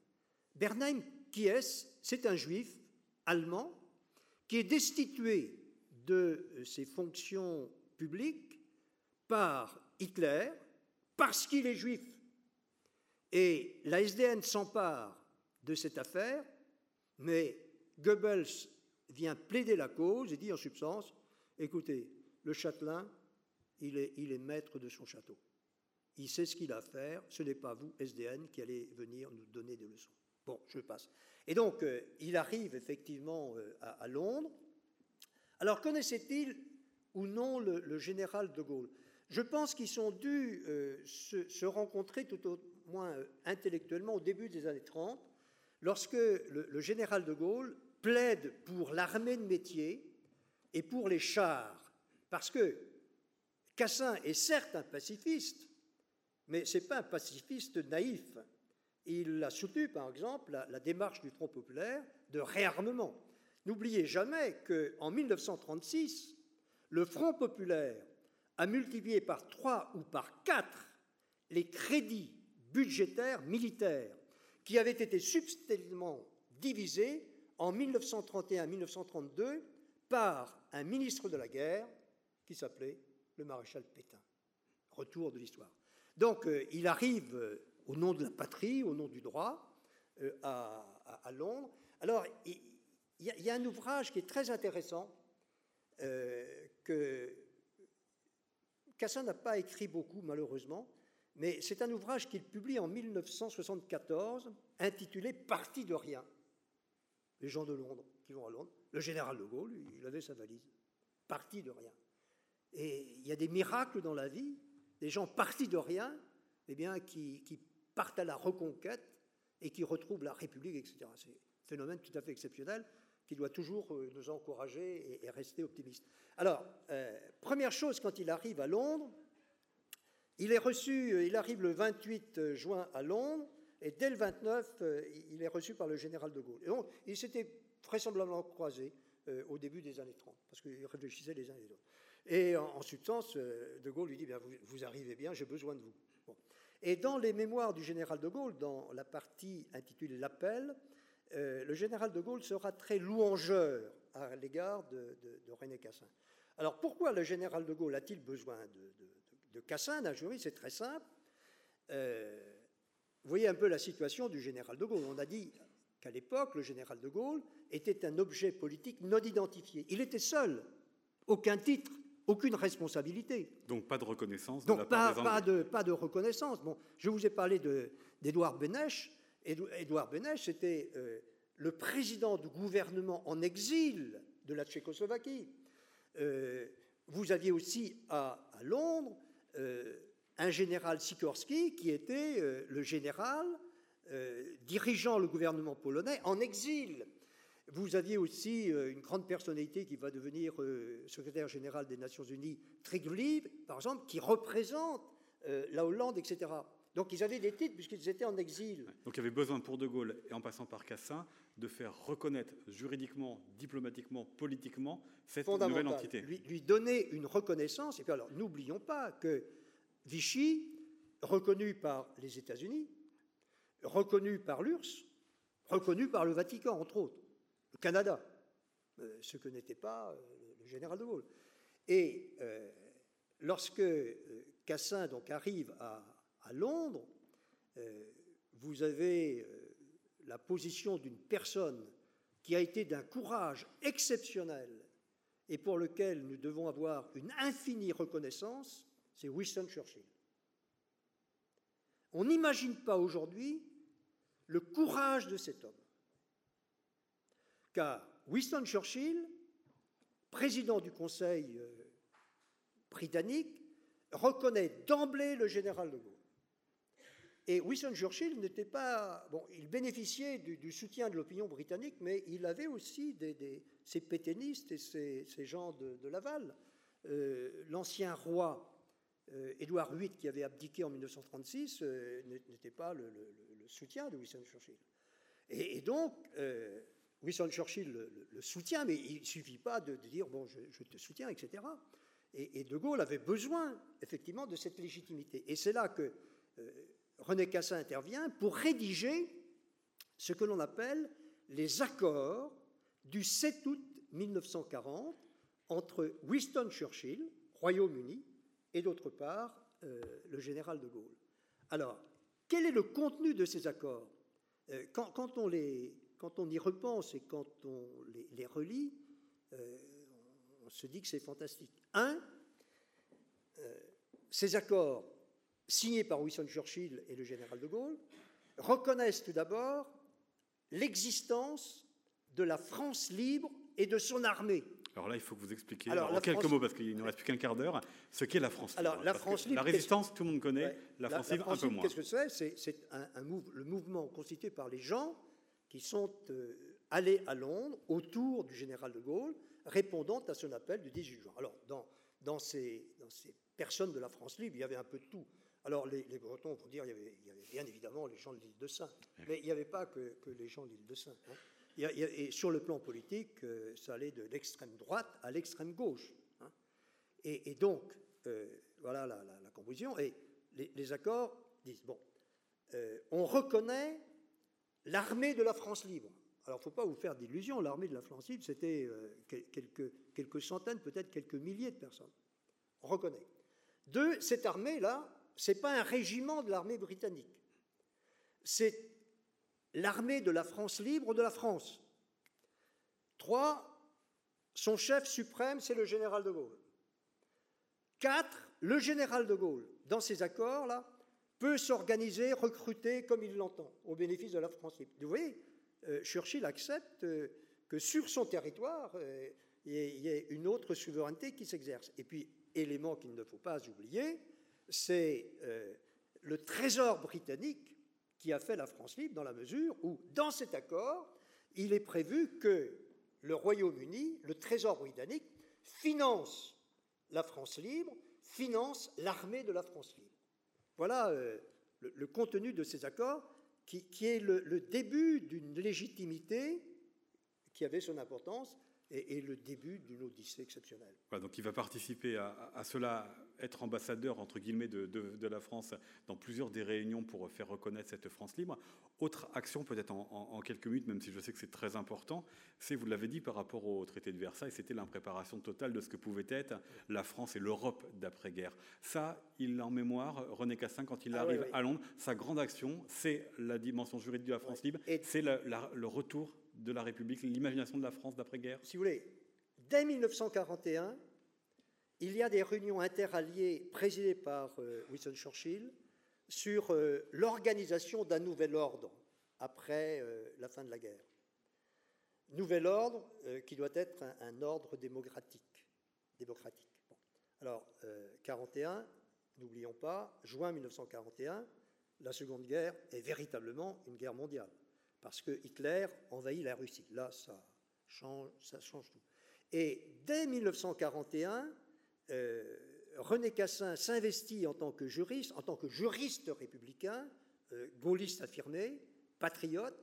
Bernheim, qui est C'est un juif allemand qui est destitué de ses fonctions publiques par Hitler parce qu'il est juif. Et la SDN s'empare de cette affaire, mais Goebbels vient plaider la cause et dit en substance, écoutez, le châtelain, il est, maître de son château. Il sait ce qu'il a à faire, ce n'est pas vous, SDN, qui allez venir nous donner des leçons. Bon, je passe. Et donc, euh, il arrive effectivement euh, à, Londres. Alors, connaissait-il ou non le, général de Gaulle? Je pense qu'ils sont dû euh, se, rencontrer tout au moins intellectuellement au début des années 30, lorsque le général de Gaulle plaide pour l'armée de métier et pour les chars, parce que Cassin est certes un pacifiste, mais ce n'est pas un pacifiste naïf. Il a soutenu, par exemple, la, démarche du Front populaire de réarmement. N'oubliez jamais qu'en 1936, le Front populaire a multiplié par trois ou par quatre les crédits budgétaires militaires qui avaient été substantiellement divisés en 1931-1932 par un ministre de la guerre qui s'appelait le maréchal Pétain. Retour de l'histoire. Donc euh, il arrive euh, au nom de la patrie, au nom du droit, euh, à, Londres. Alors il, y a, un ouvrage qui est très intéressant que Cassin n'a pas écrit beaucoup malheureusement, mais c'est un ouvrage qu'il publie en 1974 intitulé Parti de rien les gens de Londres qui vont à Londres. Le général de Gaulle, il avait sa valise, parti de rien. Et il y a des miracles dans la vie, des gens partis de rien, eh bien, qui, partent à la reconquête et qui retrouvent la République, etc. C'est un phénomène tout à fait exceptionnel qui doit toujours euh, nous encourager et, rester optimiste. Alors, euh, première chose, quand il arrive à Londres, il est reçu, euh, il arrive le 28 juin à Londres, et dès le 29, euh, il est reçu par le général de Gaulle. Et donc, ils s'étaient vraisemblablement croisés euh, au début des années 30, parce qu'ils réfléchissaient les uns et les autres. Et en, substance, De Gaulle lui dit bien, vous, arrivez bien, j'ai besoin de vous. Et dans les mémoires du général de Gaulle, dans la partie intitulée L'appel, le général de Gaulle sera très louangeur à l'égard de, René Cassin. Alors pourquoi le général de Gaulle a-t-il besoin de, Cassin, d'un juriste C'est très simple. Vous voyez un peu la situation du général de Gaulle. On a dit qu'à l'époque, le général de Gaulle était un objet politique non identifié. Il était seul, aucun titre, aucune responsabilité. Donc pas de reconnaissance. Donc pas, pas, de, pas de reconnaissance. Bon, je vous ai parlé d'Édouard Benech. Édouard Benech, c'était euh, le président du gouvernement en exil de la Tchécoslovaquie. Euh, vous aviez aussi à, Londres euh, un général Sikorski qui était le général euh, dirigeant le gouvernement polonais en exil. Vous aviez aussi euh, une grande personnalité qui va devenir euh, secrétaire général des Nations Unies, Trigvliv, par exemple, qui représente la Hollande, etc. Donc ils avaient des titres puisqu'ils étaient en exil. Donc il y avait besoin pour De Gaulle, et en passant par Cassin, de faire reconnaître juridiquement, diplomatiquement, politiquement cette nouvelle entité. Lui, lui donner une reconnaissance. Et puis alors, n'oublions pas que Vichy, reconnu par les États-Unis, reconnu par l'URSS, reconnu par le Vatican, entre autres, le Canada, euh, ce que n'était pas euh, le général de Gaulle. Et euh, lorsque Cassin donc, arrive à, Londres, vous avez la position d'une personne qui a été d'un courage exceptionnel et pour lequel nous devons avoir une infinie reconnaissance, c'est Winston Churchill. On n'imagine pas aujourd'hui le courage de cet homme. Car Winston Churchill, président du Conseil euh, britannique, reconnaît d'emblée le général de Gaulle. Et Winston Churchill n'était pas. Bon, il bénéficiait du, soutien de l'opinion britannique, mais il avait aussi ses pétainistes et ses, gens de, Laval. Euh, l'ancien roi Édouard VIII, qui avait abdiqué en 1936, n'était pas le, soutien de Winston Churchill. Et, donc, euh, Winston Churchill le, soutient, mais il ne suffit pas de, dire bon, je, te soutiens, etc. Et, De Gaulle avait besoin, effectivement, de cette légitimité. Et c'est là que euh, René Cassin intervient pour rédiger ce que l'on appelle les accords du 7 août 1940 entre Winston Churchill, Royaume-Uni, et d'autre part euh, le général de Gaulle. Alors, quel est le contenu de ces accords euh, quand, on les, y repense et quand on les, relit, euh, on se dit que c'est fantastique. Un, ces accords signés par Winston Churchill et le général de Gaulle reconnaissent tout d'abord l'existence de la France libre et de son armée. Alors là, il faut que vous expliquiez en quelques mots, parce qu'il ne reste plus qu'un quart d'heure, ce qu'est la France libre. Alors, la France libre. La résistance, tout le monde connaît. La, France libre, un peu moins. Qu'est-ce que c'est? C'est un, le mouvement constitué par les gens qui sont euh, allés à Londres autour du général de Gaulle, répondant à son appel du 18 juin. Alors, dans, dans, ces, dans ces personnes de la France libre, il y avait un peu de tout. Alors, les, Bretons, pour dire, il y, avait, il y, avait, bien évidemment les gens de l'île de Saint, mais il n'y avait pas que, que les gens de l'île de Saint. Hein et sur le plan politique, euh, ça allait de l'extrême droite à l'extrême gauche. Hein. Et, donc, euh, voilà la, la, conclusion. Et les, accords disent, bon, euh, on reconnaît l'armée de la France libre. Alors, il ne faut pas vous faire d'illusions, l'armée de la France libre, c'était quelques, quelques centaines, peut-être quelques milliers de personnes. On reconnaît. Deux, cette armée-là, ce n'est pas un régiment de l'armée britannique. C'est l'armée de la France libre de la France. Trois, son chef suprême, c'est le général de Gaulle. Quatre, le général de Gaulle, dans ces accords-là, peut s'organiser, recruter comme il l'entend, au bénéfice de la France libre. Vous voyez, euh, Churchill accepte euh, que sur son territoire, euh, il y, ait une autre souveraineté qui s'exerce. Et puis, élément qu'il ne faut pas oublier, c'est le trésor britannique qui a fait la France libre dans la mesure où, dans cet accord, il est prévu que le Royaume-Uni, le Trésor britannique, finance la France libre, finance l'armée de la France libre. Voilà euh, le, contenu de ces accords qui, est le, début d'une légitimité qui avait son importance et, le début d'une odyssée exceptionnelle. donc il va participer à, cela, être ambassadeur entre guillemets de, de, la France dans plusieurs des réunions pour faire reconnaître cette France libre. Autre action, peut-être en, quelques minutes, même si je sais que c'est très important, c'est, vous l'avez dit, par rapport au traité de Versailles, c'était l'impréparation totale de ce que pouvait être la France et l'Europe d'après-guerre. Ça, il l'a en mémoire, René Cassin, quand il ah arrive à Londres, sa grande action, c'est la dimension juridique de la France libre, c'est le retour de la République, l'imagination de la France d'après-guerre? Si vous voulez, dès 1941, il y a des réunions interalliées présidées par euh, Winston Churchill sur euh, l'organisation d'un nouvel ordre après euh, la fin de la guerre. Nouvel ordre qui doit être un, ordre démocratique. démocratique. Alors, 41, n'oublions pas, juin 1941, la Seconde Guerre est véritablement une guerre mondiale parce que Hitler envahit la Russie. Là, ça change, tout. Et dès 1941, euh, René Cassin s'investit en tant que juriste, républicain, euh, gaulliste affirmé, patriote,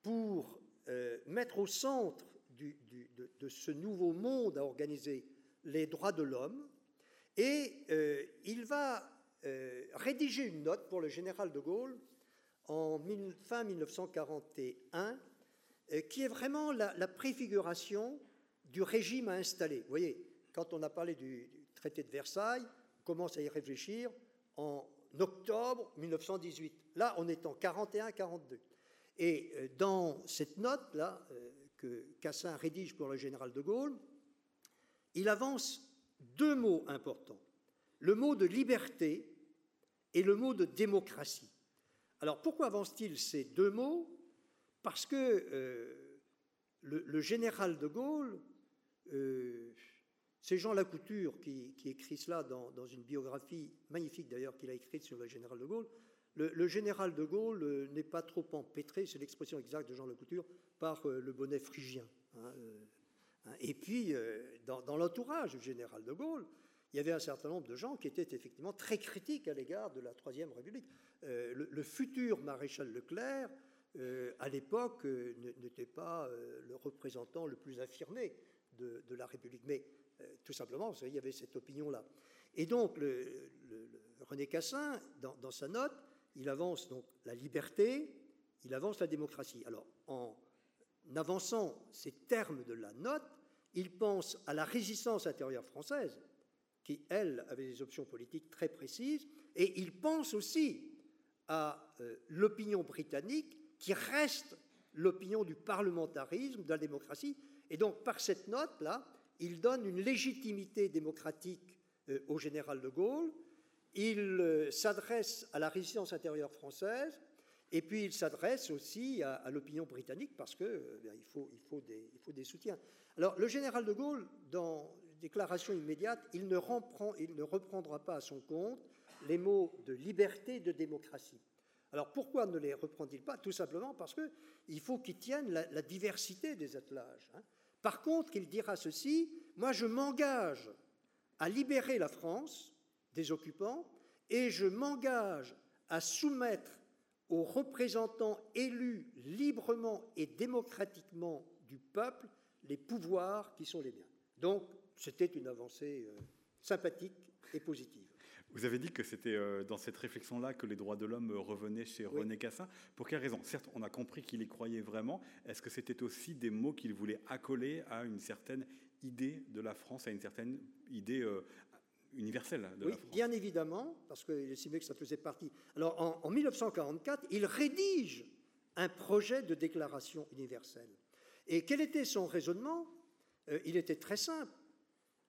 pour euh, mettre au centre de, ce nouveau monde à organiser les droits de l'homme. Et il va rédiger une note pour le général de Gaulle en fin 1941, euh, qui est vraiment la, préfiguration du régime à installer. Vous voyez, quand on a parlé du, traité de Versailles, on commence à y réfléchir en octobre 1918. Là, on est en 41-42. Et euh, dans cette note-là, euh, que Cassin rédige pour le général de Gaulle, il avance deux mots importants. Le mot de liberté et le mot de démocratie. Alors pourquoi avance-t-il ces deux mots? Parce que euh, le, général de Gaulle, euh, c'est Jean Lacouture qui, écrit cela dans, une biographie magnifique d'ailleurs qu'il a écrite sur le général de Gaulle. Le, général de Gaulle euh, n'est pas trop empêtré, c'est l'expression exacte de Jean Lacouture, par le bonnet phrygien. Hein, hein. et puis, dans l'entourage du général de Gaulle, il y avait un certain nombre de gens qui étaient effectivement très critiques à l'égard de la Troisième République. Euh, le, futur maréchal Leclerc, euh, à l'époque, euh, n'était pas le représentant le plus affirmé de, la République. Mais tout simplement, il y avait cette opinion-là. Et donc, René Cassin, dans, dans, sa note, il avance donc la liberté, il avance la démocratie. Alors, en avançant ces termes de la note, il pense à la résistance intérieure française, qui, elle, avait des options politiques très précises, et il pense aussi à euh, l'opinion britannique, qui reste l'opinion du parlementarisme, de la démocratie, et donc par cette note-là, il donne une légitimité démocratique euh, au général de Gaulle, il euh, s'adresse à la résistance intérieure française, et puis il s'adresse aussi à, l'opinion britannique parce qu'il il, faut, il, faut des, faut des soutiens. Alors le général de Gaulle, dans déclaration immédiate, il ne, reprendra pas à son compte les mots de liberté et de démocratie. Alors pourquoi ne les reprend-il pas? Tout simplement parce qu'il faut qu'il tienne la, diversité des attelages. Hein. Par contre, il dira ceci, moi je m'engage à libérer la France des occupants et je m'engage à soumettre aux représentants élus librement et démocratiquement du peuple les pouvoirs qui sont les miens. Donc, c'était une avancée euh, sympathique et positive. Vous avez dit que c'était euh, dans cette réflexion-là que les droits de l'homme revenaient chez René Cassin. Pour quelle raison? Certes, on a compris qu'il y croyait vraiment. Est-ce que c'était aussi des mots qu'il voulait accoler à une certaine idée de la France, à une certaine idée euh, universelle de oui, la France? Bien évidemment, parce qu'il estimait que ça faisait partie. Alors, en, en 1944, il rédige un projet de déclaration universelle. Et quel était son raisonnement? Il était très simple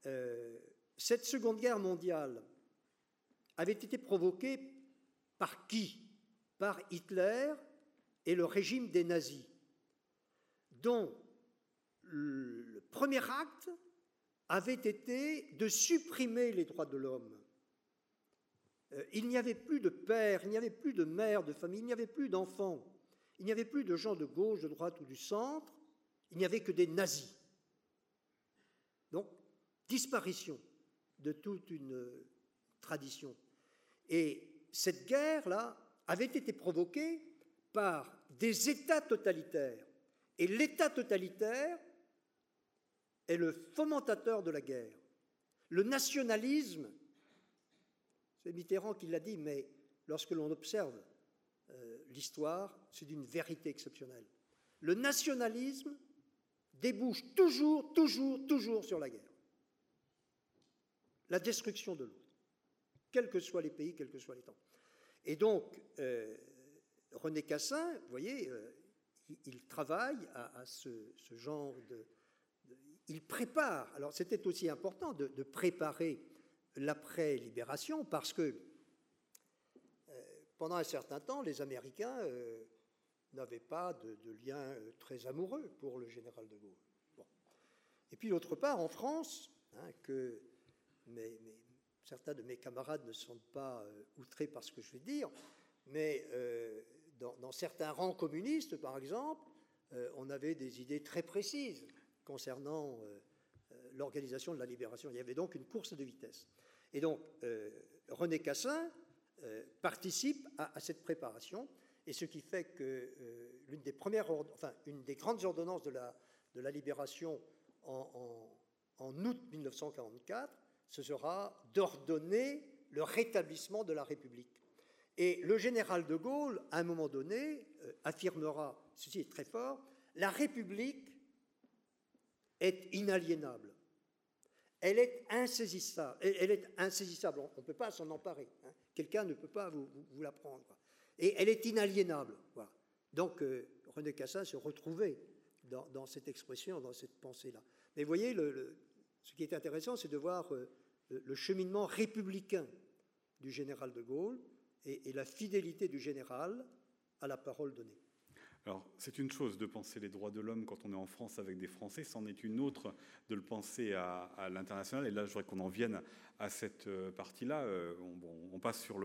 euh, cette Seconde Guerre mondiale avait été provoquée par qui? Par Hitler et le régime des nazis, dont le premier acte avait été de supprimer les droits de l'homme. Euh, il n'y avait plus de père, il n'y avait plus de mère de famille, il n'y avait plus d'enfants, il n'y avait plus de gens de gauche, de droite ou du centre, il n'y avait que des nazis. Disparition de toute une tradition. Et cette guerre-là avait été provoquée par des États totalitaires. Et l'État totalitaire est le fomentateur de la guerre. Le nationalisme, c'est Mitterrand qui l'a dit, mais lorsque l'on observe euh, l'histoire, c'est d'une vérité exceptionnelle. Le nationalisme débouche toujours, toujours, toujours sur la guerre. La destruction de l'autre, quels que soient les pays, quels que soient les temps. Et donc, euh, René Cassin, vous voyez, euh, il, travaille à, ce, genre de, Il prépare, alors c'était aussi important de, préparer l'après-libération parce que euh, pendant un certain temps, les Américains n'avaient pas de, lien très amoureux pour le général de Gaulle. Et puis, d'autre part, en France, hein, que mais, certains de mes camarades ne sont pas euh, outrés par ce que je vais dire, mais euh, dans, certains rangs communistes, par exemple, euh, on avait des idées très précises concernant l'organisation de la libération. Il y avait donc une course de vitesse. Et donc, René Cassin participe à, cette préparation, et ce qui fait que l'une des premières, enfin, une des grandes ordonnances de la, de la libération en, en août 1944 ce sera d'ordonner le rétablissement de la République. Et le général de Gaulle, à un moment donné, euh, affirmera, ceci est très fort, la République est inaliénable. Elle est insaisissable. Elle est insaisissable. On ne peut pas s'en emparer. Hein. Quelqu'un ne peut pas vous, la prendre. Et elle est inaliénable. Donc euh, René Cassin se retrouvait dans, cette expression, dans cette pensée-là. Mais vous voyez, le, ce qui est intéressant, c'est de voir euh, le cheminement républicain du général de Gaulle et, la fidélité du général à la parole donnée. Alors, c'est une chose de penser les droits de l'homme quand on est en France avec des Français, c'en est une autre de le penser à, l'international. Et là, je voudrais qu'on en vienne à cette euh, partie-là. Euh, on, passe sur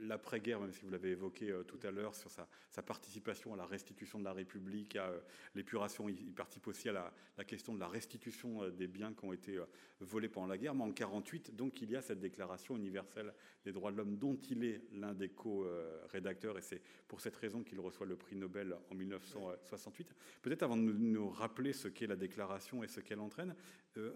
l'après-guerre, même si vous l'avez évoqué euh, tout à l'heure, sur sa, participation à la restitution de la République, à l'épuration. Il, participe aussi à la, question de la restitution des biens qui ont été volés pendant la guerre. Mais en 48, donc, il y a cette déclaration universelle des droits de l'homme dont il est l'un des co-rédacteurs. Et c'est pour cette raison qu'il reçoit le prix Nobel en 1968. Peut-être avant de nous rappeler ce qu'est la déclaration et ce qu'elle entraîne,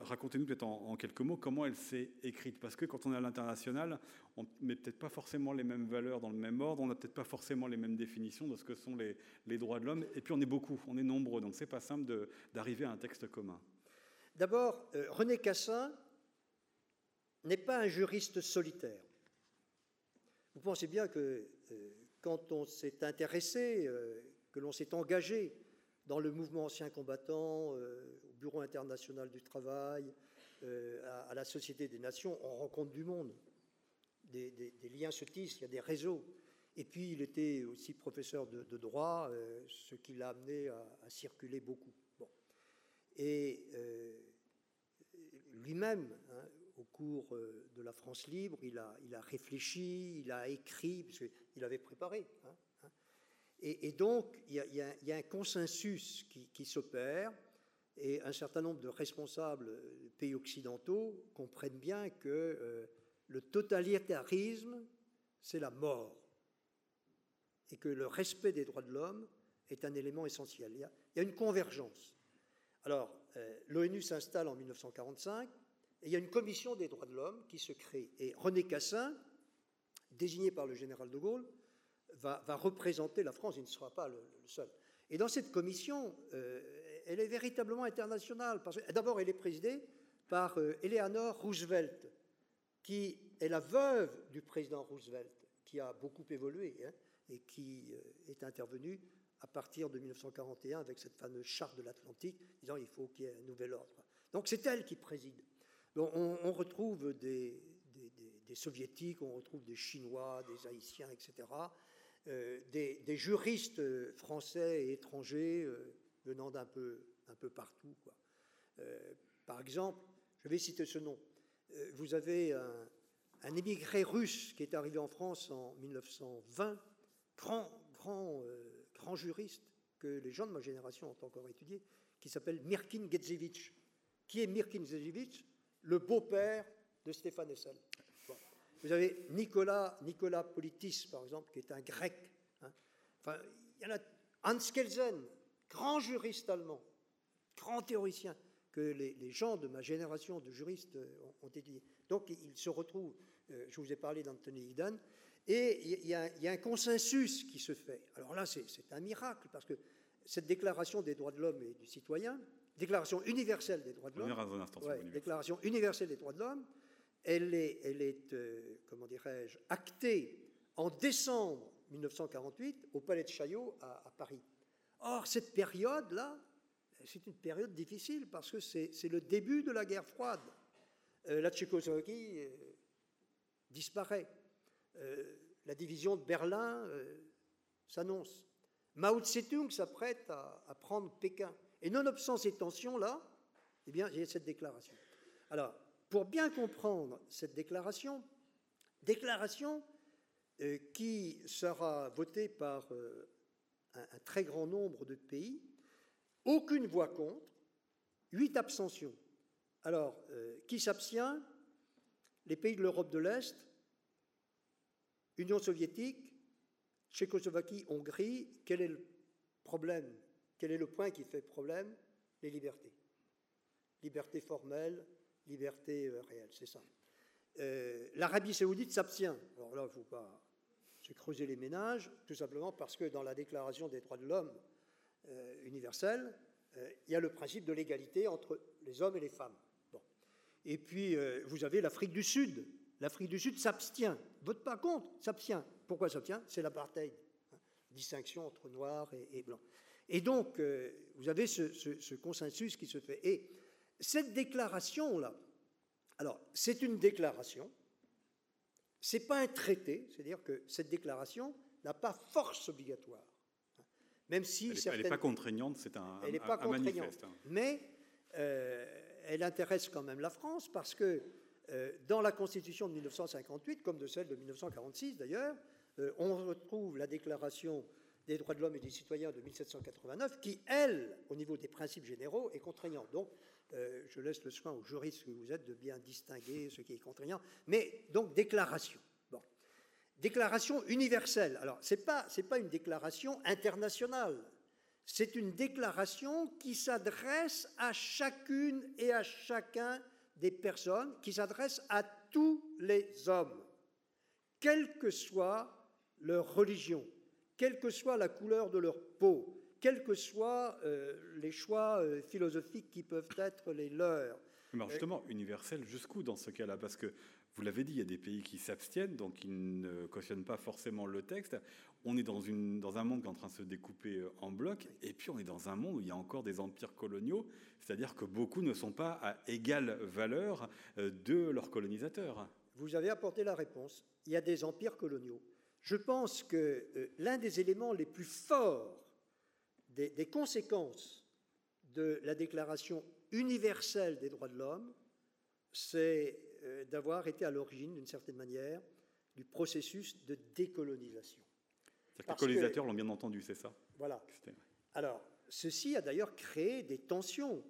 racontez-nous peut-être en quelques mots comment elle c'est écrite. Parce que quand on est à l'international, on ne met peut-être pas forcément les mêmes valeurs dans le même ordre, on n'a peut-être pas forcément les mêmes définitions de ce que sont les, droits de l'homme. Et puis on est beaucoup, on est nombreux, donc c'est pas simple d'arriver à un texte commun. D'abord, euh, René Cassin n'est pas un juriste solitaire. Vous pensez bien que euh, quand on s'est intéressé, euh, que l'on s'est engagé dans le mouvement ancien combattant, au Bureau international du travail, euh, à, la Société des Nations, on rencontre du monde. Des, liens se tissent, il y a des réseaux. Et puis, il était aussi professeur de, droit, euh, ce qui l'a amené à, circuler beaucoup. Bon. Et euh, lui-même, hein, au cours de la France libre, il a, il a réfléchi, il a écrit, parce qu'il avait préparé. Hein, et, donc, il y, a, un consensus qui, s'opère et un certain nombre de responsables pays occidentaux comprennent bien que euh, le totalitarisme, c'est la mort, et que le respect des droits de l'homme est un élément essentiel. Il y a, une convergence. Alors, euh, l'ONU s'installe en 1945, et il y a une commission des droits de l'homme qui se crée. Et René Cassin, désigné par le général de Gaulle, va, représenter la France, il ne sera pas le, seul. Et dans cette commission, euh, elle est véritablement internationale. D'abord, elle est présidée par euh, Eleanor Roosevelt, qui est la veuve du président Roosevelt, qui a beaucoup évolué hein, et qui euh, est intervenue à partir de 1941 avec cette fameuse charte de l'Atlantique, disant il faut qu'il y ait un nouvel ordre. Donc c'est elle qui préside. on, retrouve des, soviétiques, on retrouve des chinois, des haïtiens, etc., euh, des, juristes français et étrangers venant d'un peu, un peu partout. Par exemple, je vais citer ce nom. Euh, vous avez un, émigré russe qui est arrivé en France en 1920, grand, grand, euh, grand juriste que les gens de ma génération ont encore étudié, qui s'appelle Mirkin Gedzevich. Qui est Mirkin Gedzevich Le beau-père de Stéphane Hessel. Vous avez Nicolas, Nicolas Politis, par exemple, qui est un grec. Hein. Enfin, il y en a Hans Kelsen, grand juriste allemand, grand théoricien que les, gens de ma génération de juristes ont, étudié. Donc ils se retrouvent, je vous ai parlé d'Anthony Eden, et il y, a, un consensus qui se fait. Alors là, c'est un miracle, parce que cette déclaration des droits de l'homme et du citoyen, déclaration universelle des droits de l'homme, déclaration universelle des droits de l'homme, elle est, est comment dirais-je, actée en décembre 1948 au Palais de Chaillot à, Paris. Or, cette période-là, c'est une période difficile parce que c'est le début de la guerre froide. Euh, la Tchécoslovaquie euh, disparaît. Euh, la division de Berlin s'annonce. Mao Tse-tung s'apprête à, prendre Pékin. Et nonobstant ces tensions-là, eh bien, a cette déclaration. Alors, pour bien comprendre cette déclaration, déclaration euh, qui sera voté par euh, un, très grand nombre de pays, aucune voix contre, huit abstentions. Alors, euh, qui s'abstient? Les pays de l'Europe de l'Est, Union soviétique, Tchécoslovaquie, Hongrie. Quel est le problème? Quel est le point qui fait problème? Les libertés. Liberté formelle, liberté réelle, c'est ça. L'Arabie saoudite s'abstient. Alors là, il ne faut pas j'ai creusé les ménages, tout simplement parce que dans la Déclaration des droits de l'homme euh, universelle, euh, il y a le principe de l'égalité entre les hommes et les femmes. Et puis, euh, vous avez l'Afrique du Sud. L'Afrique du Sud s'abstient, vote pas contre, s'abstient. Pourquoi s'abstient? C'est l'apartheid, hein, distinction entre noirs et, blancs. Et donc, vous avez ce, ce consensus qui se fait. Et cette déclaration-là, alors, c'est une déclaration, ce n'est pas un traité, c'est-à-dire que cette déclaration n'a pas force obligatoire. Même si elle n'est pas contraignante, c'est un, elle pas manifeste. Hein. Mais euh, elle intéresse quand même la France parce que euh, dans la Constitution de 1958, comme de celle de 1946 d'ailleurs, euh, on retrouve la Déclaration des droits de l'homme et des citoyens de 1789 qui, elle, au niveau des principes généraux, est contraignante. Donc, euh, je laisse le soin aux juristes que vous êtes de bien distinguer ce qui est contraignant. Mais donc, déclaration. Déclaration universelle. Alors, ce n'est pas, pas une déclaration internationale. C'est une déclaration qui s'adresse à chacune et à chacun des personnes, qui s'adresse à tous les hommes, quelle que soit leur religion, quelle que soit la couleur de leur peau, quels que soient euh, les choix euh, philosophiques qui peuvent être les leurs. Mais justement, universel jusqu'où dans ce cas-là? Parce que vous l'avez dit, il y a des pays qui s'abstiennent, donc qui ne cautionnent pas forcément le texte. On est dans, une, dans un monde qui est en train de se découper euh, en blocs, et puis on est dans un monde où il y a encore des empires coloniaux, c'est-à-dire que beaucoup ne sont pas à égale valeur de leurs colonisateurs. Vous avez apporté la réponse. Il y a des empires coloniaux. Je pense que l'un des éléments les plus forts des, conséquences de la Déclaration universelle des droits de l'homme, c'est euh, d'avoir été à l'origine, d'une certaine manière, du processus de décolonisation. Les colonisateurs l'ont bien entendu, c'est ça? Voilà. Alors, ceci a d'ailleurs créé des tensions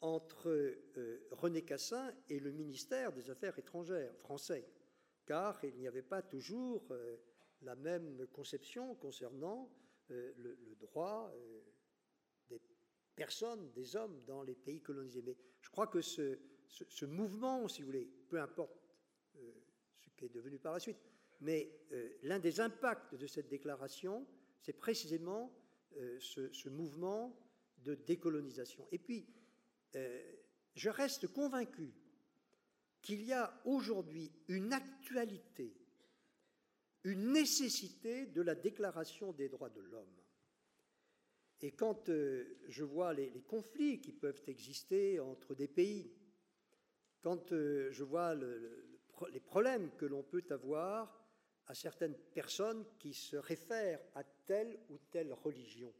entre euh, René Cassin et le ministère des Affaires étrangères français, car il n'y avait pas toujours euh, la même conception concernant le, droit personnes, des hommes dans les pays colonisés. Mais je crois que ce, mouvement, si vous voulez, peu importe euh, ce qui est devenu par la suite, mais euh, l'un des impacts de cette déclaration, c'est précisément euh, ce, mouvement de décolonisation. Et puis, je reste convaincu qu'il y a aujourd'hui une actualité, une nécessité de la déclaration des droits de l'homme. Et quand euh, je vois les, conflits qui peuvent exister entre des pays, quand euh, je vois les problèmes que l'on peut avoir à certaines personnes qui se réfèrent à telle ou telle religion,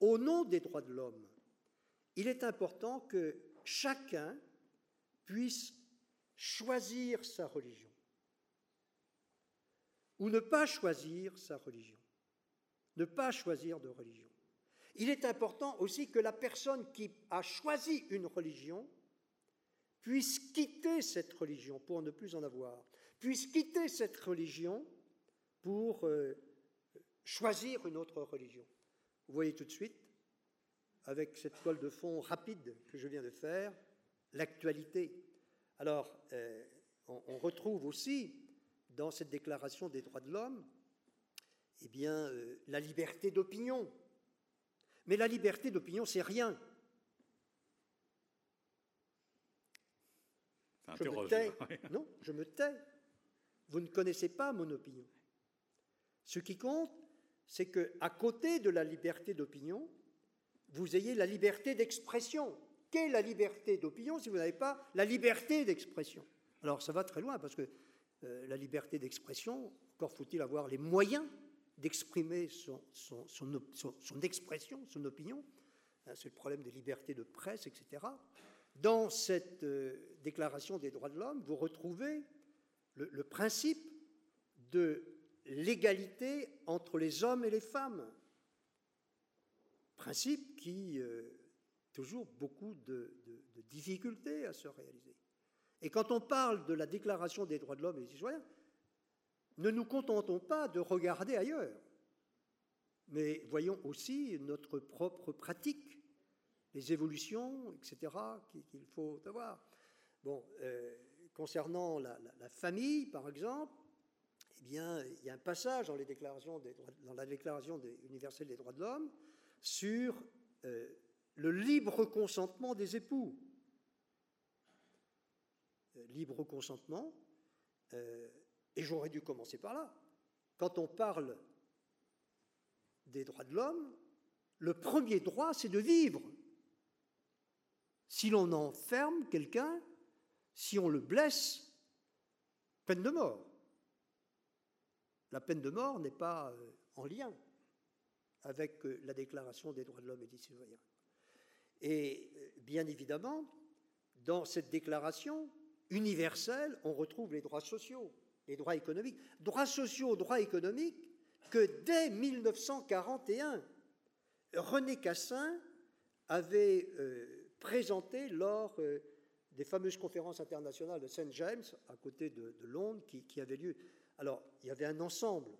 au nom des droits de l'homme, il est important que chacun puisse choisir sa religion ou ne pas choisir sa religion, ne pas choisir de religion. Il est important aussi que la personne qui a choisi une religion puisse quitter cette religion pour ne plus en avoir, puisse quitter cette religion pour euh, choisir une autre religion. Vous voyez tout de suite avec cette toile de fond rapide que je viens de faire, l'actualité. Alors, euh, on, retrouve aussi dans cette déclaration des droits de l'homme eh bien, euh, la liberté d'opinion. Mais la liberté d'opinion, c'est rien. Je me tais. [laughs] Non, je me tais. Vous ne connaissez pas mon opinion. Ce qui compte, c'est que à côté de la liberté d'opinion, vous ayez la liberté d'expression. Qu'est la liberté d'opinion si vous n'avez pas la liberté d'expression? Alors ça va très loin parce que euh, la liberté d'expression, encore faut-il avoir les moyens d'exprimer son, expression, son opinion. Hein, c'est le problème des libertés de presse, etc. Dans cette euh, déclaration des droits de l'homme, vous retrouvez le, principe de l'égalité entre les hommes et les femmes. Principe qui euh, toujours beaucoup de, difficultés à se réaliser. Et quand on parle de la déclaration des droits de l'homme et des citoyens, ne nous contentons pas de regarder ailleurs, mais voyons aussi notre propre pratique, les évolutions, etc., qu'il faut avoir. Bon, euh, concernant la, famille, par exemple, eh bien, il y a un passage dans, les déclarations dans la Déclaration universelle des droits de l'homme sur euh, le libre consentement des époux. Euh, libre consentement, et j'aurais dû commencer par là. Quand on parle des droits de l'homme, le premier droit, c'est de vivre. Si l'on enferme quelqu'un, si on le blesse, peine de mort. La peine de mort n'est pas euh, en lien avec euh, la Déclaration des droits de l'homme et des citoyens. Et euh, bien évidemment, dans cette déclaration universelle, on retrouve les droits sociaux les droits économiques, droits sociaux, droits économiques, que dès 1941, René Cassin avait euh, présenté lors euh, des fameuses conférences internationales de St. James, à côté de, Londres, qui, avaient lieu. Alors, il y avait un ensemble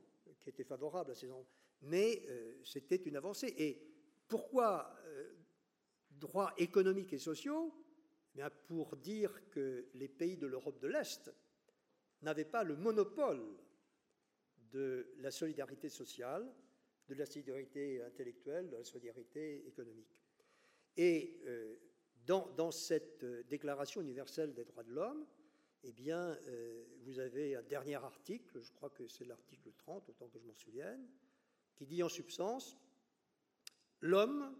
qui était favorable à ces endroits, mais euh, c'était une avancée. Et pourquoi droits économiques et sociaux Pour dire que les pays de l'Europe de l'Est n'avait pas le monopole de la solidarité sociale, de la solidarité intellectuelle, de la solidarité économique. Et euh, dans, cette euh, Déclaration universelle des droits de l'homme, eh bien, euh, vous avez un dernier article, je crois que c'est l'article 30, autant que je m'en souvienne, qui dit en substance L'homme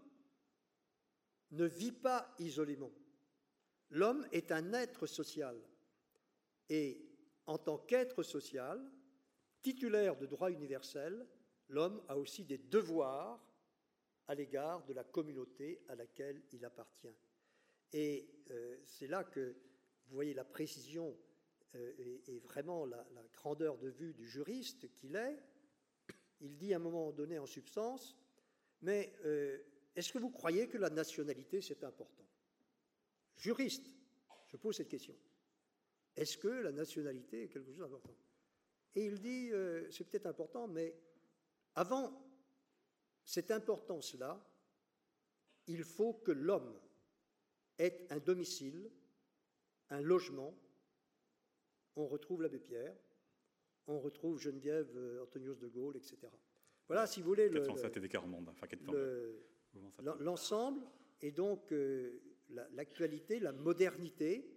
ne vit pas isolément. L'homme est un être social et en tant qu'être social, titulaire de droits universels, l'homme a aussi des devoirs à l'égard de la communauté à laquelle il appartient. Et euh, c'est là que vous voyez la précision euh, et, vraiment la, grandeur de vue du juriste qu'il est. Il dit à un moment donné en substance, mais euh, est-ce que vous croyez que la nationalité c'est important? Juriste, je pose cette question. Est-ce que la nationalité est quelque chose d'important? Et il dit, euh, c'est peut-être important, mais avant cette importance-là, il faut que l'homme ait un domicile, un logement. On retrouve l'abbé Pierre, on retrouve Geneviève euh, Antonios de Gaulle, etc. Voilà, si vous voulez, l'ensemble, et donc euh, l'actualité, la modernité,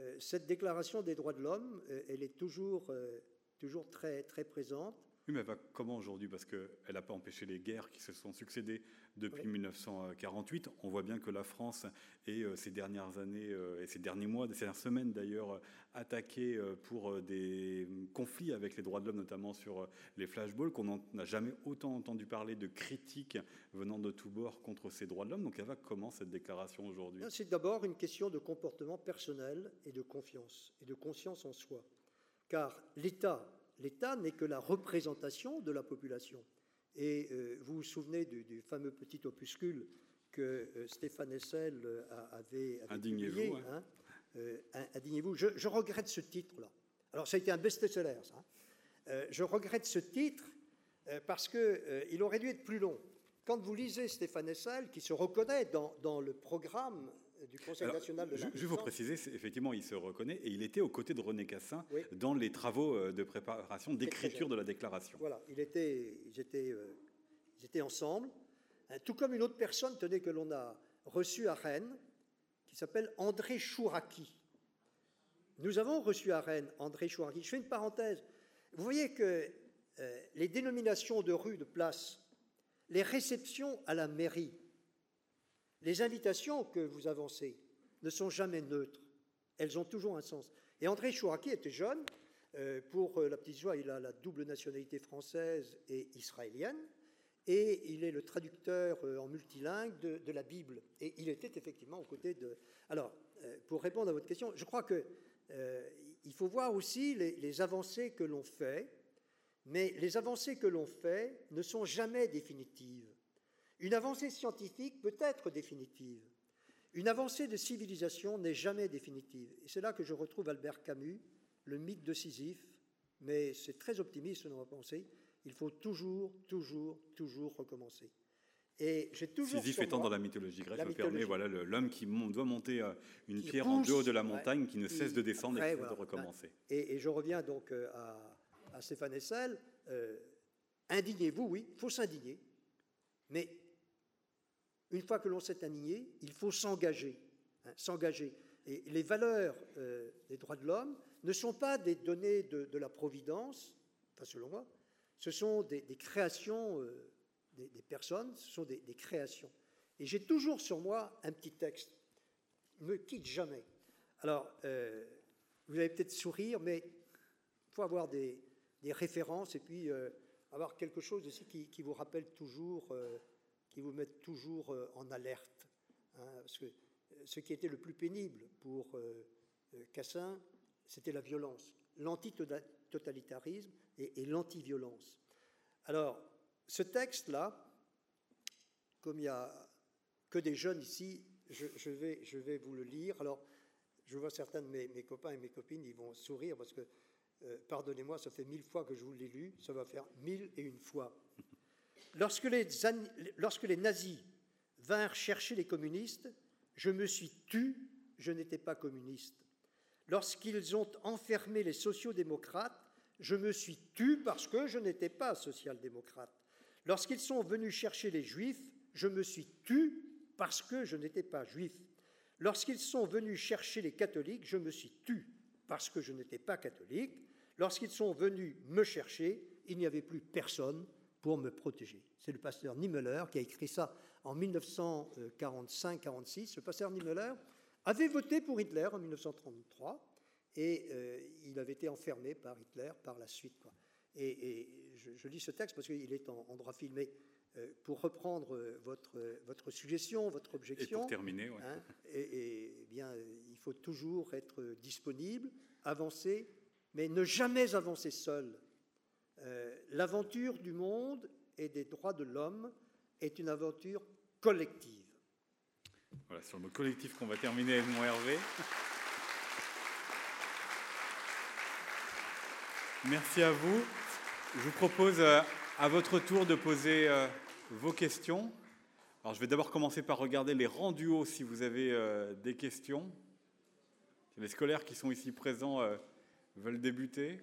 euh, cette déclaration des droits de l'homme, euh, elle est toujours, euh, toujours très, très présente. Oui, mais elle va comment aujourd'hui? Parce qu'elle n'a pas empêché les guerres qui se sont succédées depuis 1948. On voit bien que la France est ces dernières années et ces derniers mois, ces dernières semaines d'ailleurs, attaquée pour des conflits avec les droits de l'homme, notamment sur les flashballs, qu'on n'a jamais autant entendu parler de critiques venant de tous bords contre ces droits de l'homme. Donc elle va comment cette déclaration aujourd'hui? C'est d'abord une question de comportement personnel et de confiance, et de conscience en soi. Car l'État l'État n'est que la représentation de la population. Et euh, vous vous souvenez du, fameux petit opuscule que euh, Stéphane Hessel euh, avait, avait Indignez-vous. Hein. Indignez-vous. Je, regrette ce titre-là. Alors, ça a été un best-seller, ça. Hein. je regrette ce titre parce qu'il aurait dû être plus long. quand vous lisez Stéphane Hessel, qui se reconnaît dans, dans le programme du Conseil national de Je, je vais vous préciser, effectivement, il se reconnaît et il était aux côtés de René Cassin dans les travaux euh, de préparation, d'écriture de la déclaration. Voilà, il était, ils, étaient, euh, ils étaient ensemble, hein, tout comme une autre personne, tenez, que l'on a reçue à Rennes, qui s'appelle André Chouraki. Nous avons reçu à Rennes André Chouraki. Je fais une parenthèse. Vous voyez que euh, les dénominations de rue, de place, les réceptions à la mairie, les invitations que vous avancez ne sont jamais neutres. Elles ont toujours un sens. Et André Chouraki était jeune. Euh, pour euh, la petite joie, il a la double nationalité française et israélienne. Et il est le traducteur euh, en multilingue de, la Bible. Et il était effectivement aux côtés de. Alors, pour répondre à votre question, je crois que il faut voir aussi les avancées que l'on fait, mais les avancées que l'on fait ne sont jamais définitives. Une avancée scientifique peut être définitive. Une avancée de civilisation n'est jamais définitive. Et c'est là que je retrouve Albert Camus, le mythe de Sisyphe, mais c'est très optimiste selon ma pensée. Il faut toujours, toujours, toujours recommencer. Et j'ai toujours Sisyphe étant dans la mythologie grecque, permet, voilà, l'homme qui doit monter euh, une pierre en haut de la montagne, qui ne cesse de descendre et de recommencer. Et, je reviens donc euh, à, Stéphane Hessel. Euh, indignez-vous, oui, il faut s'indigner, mais une fois que l'on s'est indigné, il faut s'engager. Hein, s'engager. Et les valeurs euh, des droits de l'homme ne sont pas des données de, la Providence, enfin selon moi, ce sont des, créations euh, des, personnes, ce sont des, créations. Et j'ai toujours sur moi un petit texte, ne me quitte jamais. Alors, euh, vous allez peut-être sourire, mais il faut avoir des, références et puis avoir quelque chose aussi qui vous rappelle toujours qui vous mettent toujours euh, en alerte. Hein, parce que euh, ce qui était le plus pénible pour euh, Cassin, c'était la violence, l'antitotalitarisme et, et l'antiviolence. Alors, ce texte-là, comme il n'y a que des jeunes ici, je, vais, je vais vous le lire. Alors, je vois certains de mes, copains et mes copines, ils vont sourire parce que, pardonnez-moi, ça fait mille fois que je vous l'ai lu, ça va faire mille et une fois. Lorsque les, nazis vinrent chercher les communistes, je me suis tu, je n'étais pas communiste. Lorsqu'ils ont enfermé les sociaux-démocrates, je me suis tu parce que je n'étais pas social-démocrate. Lorsqu'ils sont venus chercher les juifs, je me suis tu parce que je n'étais pas juif. Lorsqu'ils sont venus chercher les catholiques, je me suis tu parce que je n'étais pas catholique. Lorsqu'ils sont venus me chercher, il n'y avait plus personne pour me protéger. C'est le pasteur Niemöller qui a écrit ça en 1945-46. Le pasteur Niemöller avait voté pour Hitler en 1933 et euh, il avait été enfermé par Hitler par la suite. Quoi. Et, je, lis ce texte parce qu'il est en, droit filmé. Euh, pour reprendre votre, votre suggestion, votre objection. Et pour terminer, hein, et, eh bien, il faut toujours être disponible, avancer, mais ne jamais avancer seul. Euh, l'aventure du monde et des droits de l'homme est une aventure collective. Voilà, sur le mot collectif qu'on va terminer mon Hervé. Merci à vous. Je vous propose euh, à votre tour de poser euh, vos questions. Alors, je vais d'abord commencer par regarder les rangs du haut si vous avez des questions. Les scolaires qui sont ici présents veulent débuter.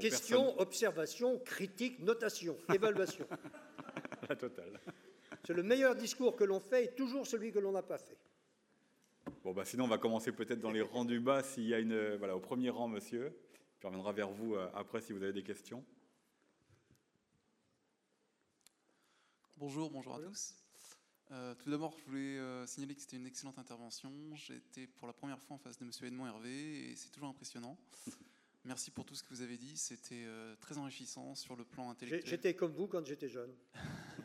Question, observation, critique, notation, [laughs] évaluation. La totale. C'est le meilleur discours que l'on fait et toujours celui que l'on n'a pas fait. Bon, bah sinon, on va commencer peut-être dans les rangs du bas, s'il y a une. Voilà, au premier rang, monsieur. Puis on reviendra vers vous euh, après si vous avez des questions. Bonjour, bonjour à tous. Euh, tout d'abord, je voulais euh, signaler que c'était une excellente intervention. Été pour la première fois en face de Monsieur Edmond Hervé et c'est toujours impressionnant. [laughs] Merci pour tout ce que vous avez dit. C'était euh, très enrichissant sur le plan intellectuel. J'étais comme vous quand j'étais jeune. [laughs]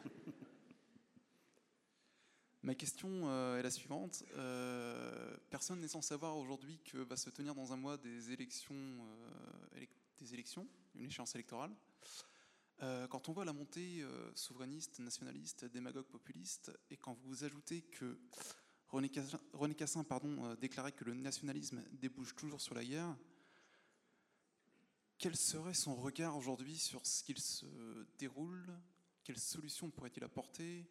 [laughs] Ma question euh, est la suivante. Euh, personne n'est sans savoir aujourd'hui que va se tenir dans un mois des élections, des élections une échéance électorale. quand on voit la montée souverainiste, nationaliste, démagogue, populiste, et quand vous ajoutez que René Cassin, René Cassin pardon, déclarait que le nationalisme débouche toujours sur la guerre, quel serait son regard aujourd'hui sur ce qu'il se déroule? Quelles solutions pourrait-il apporter?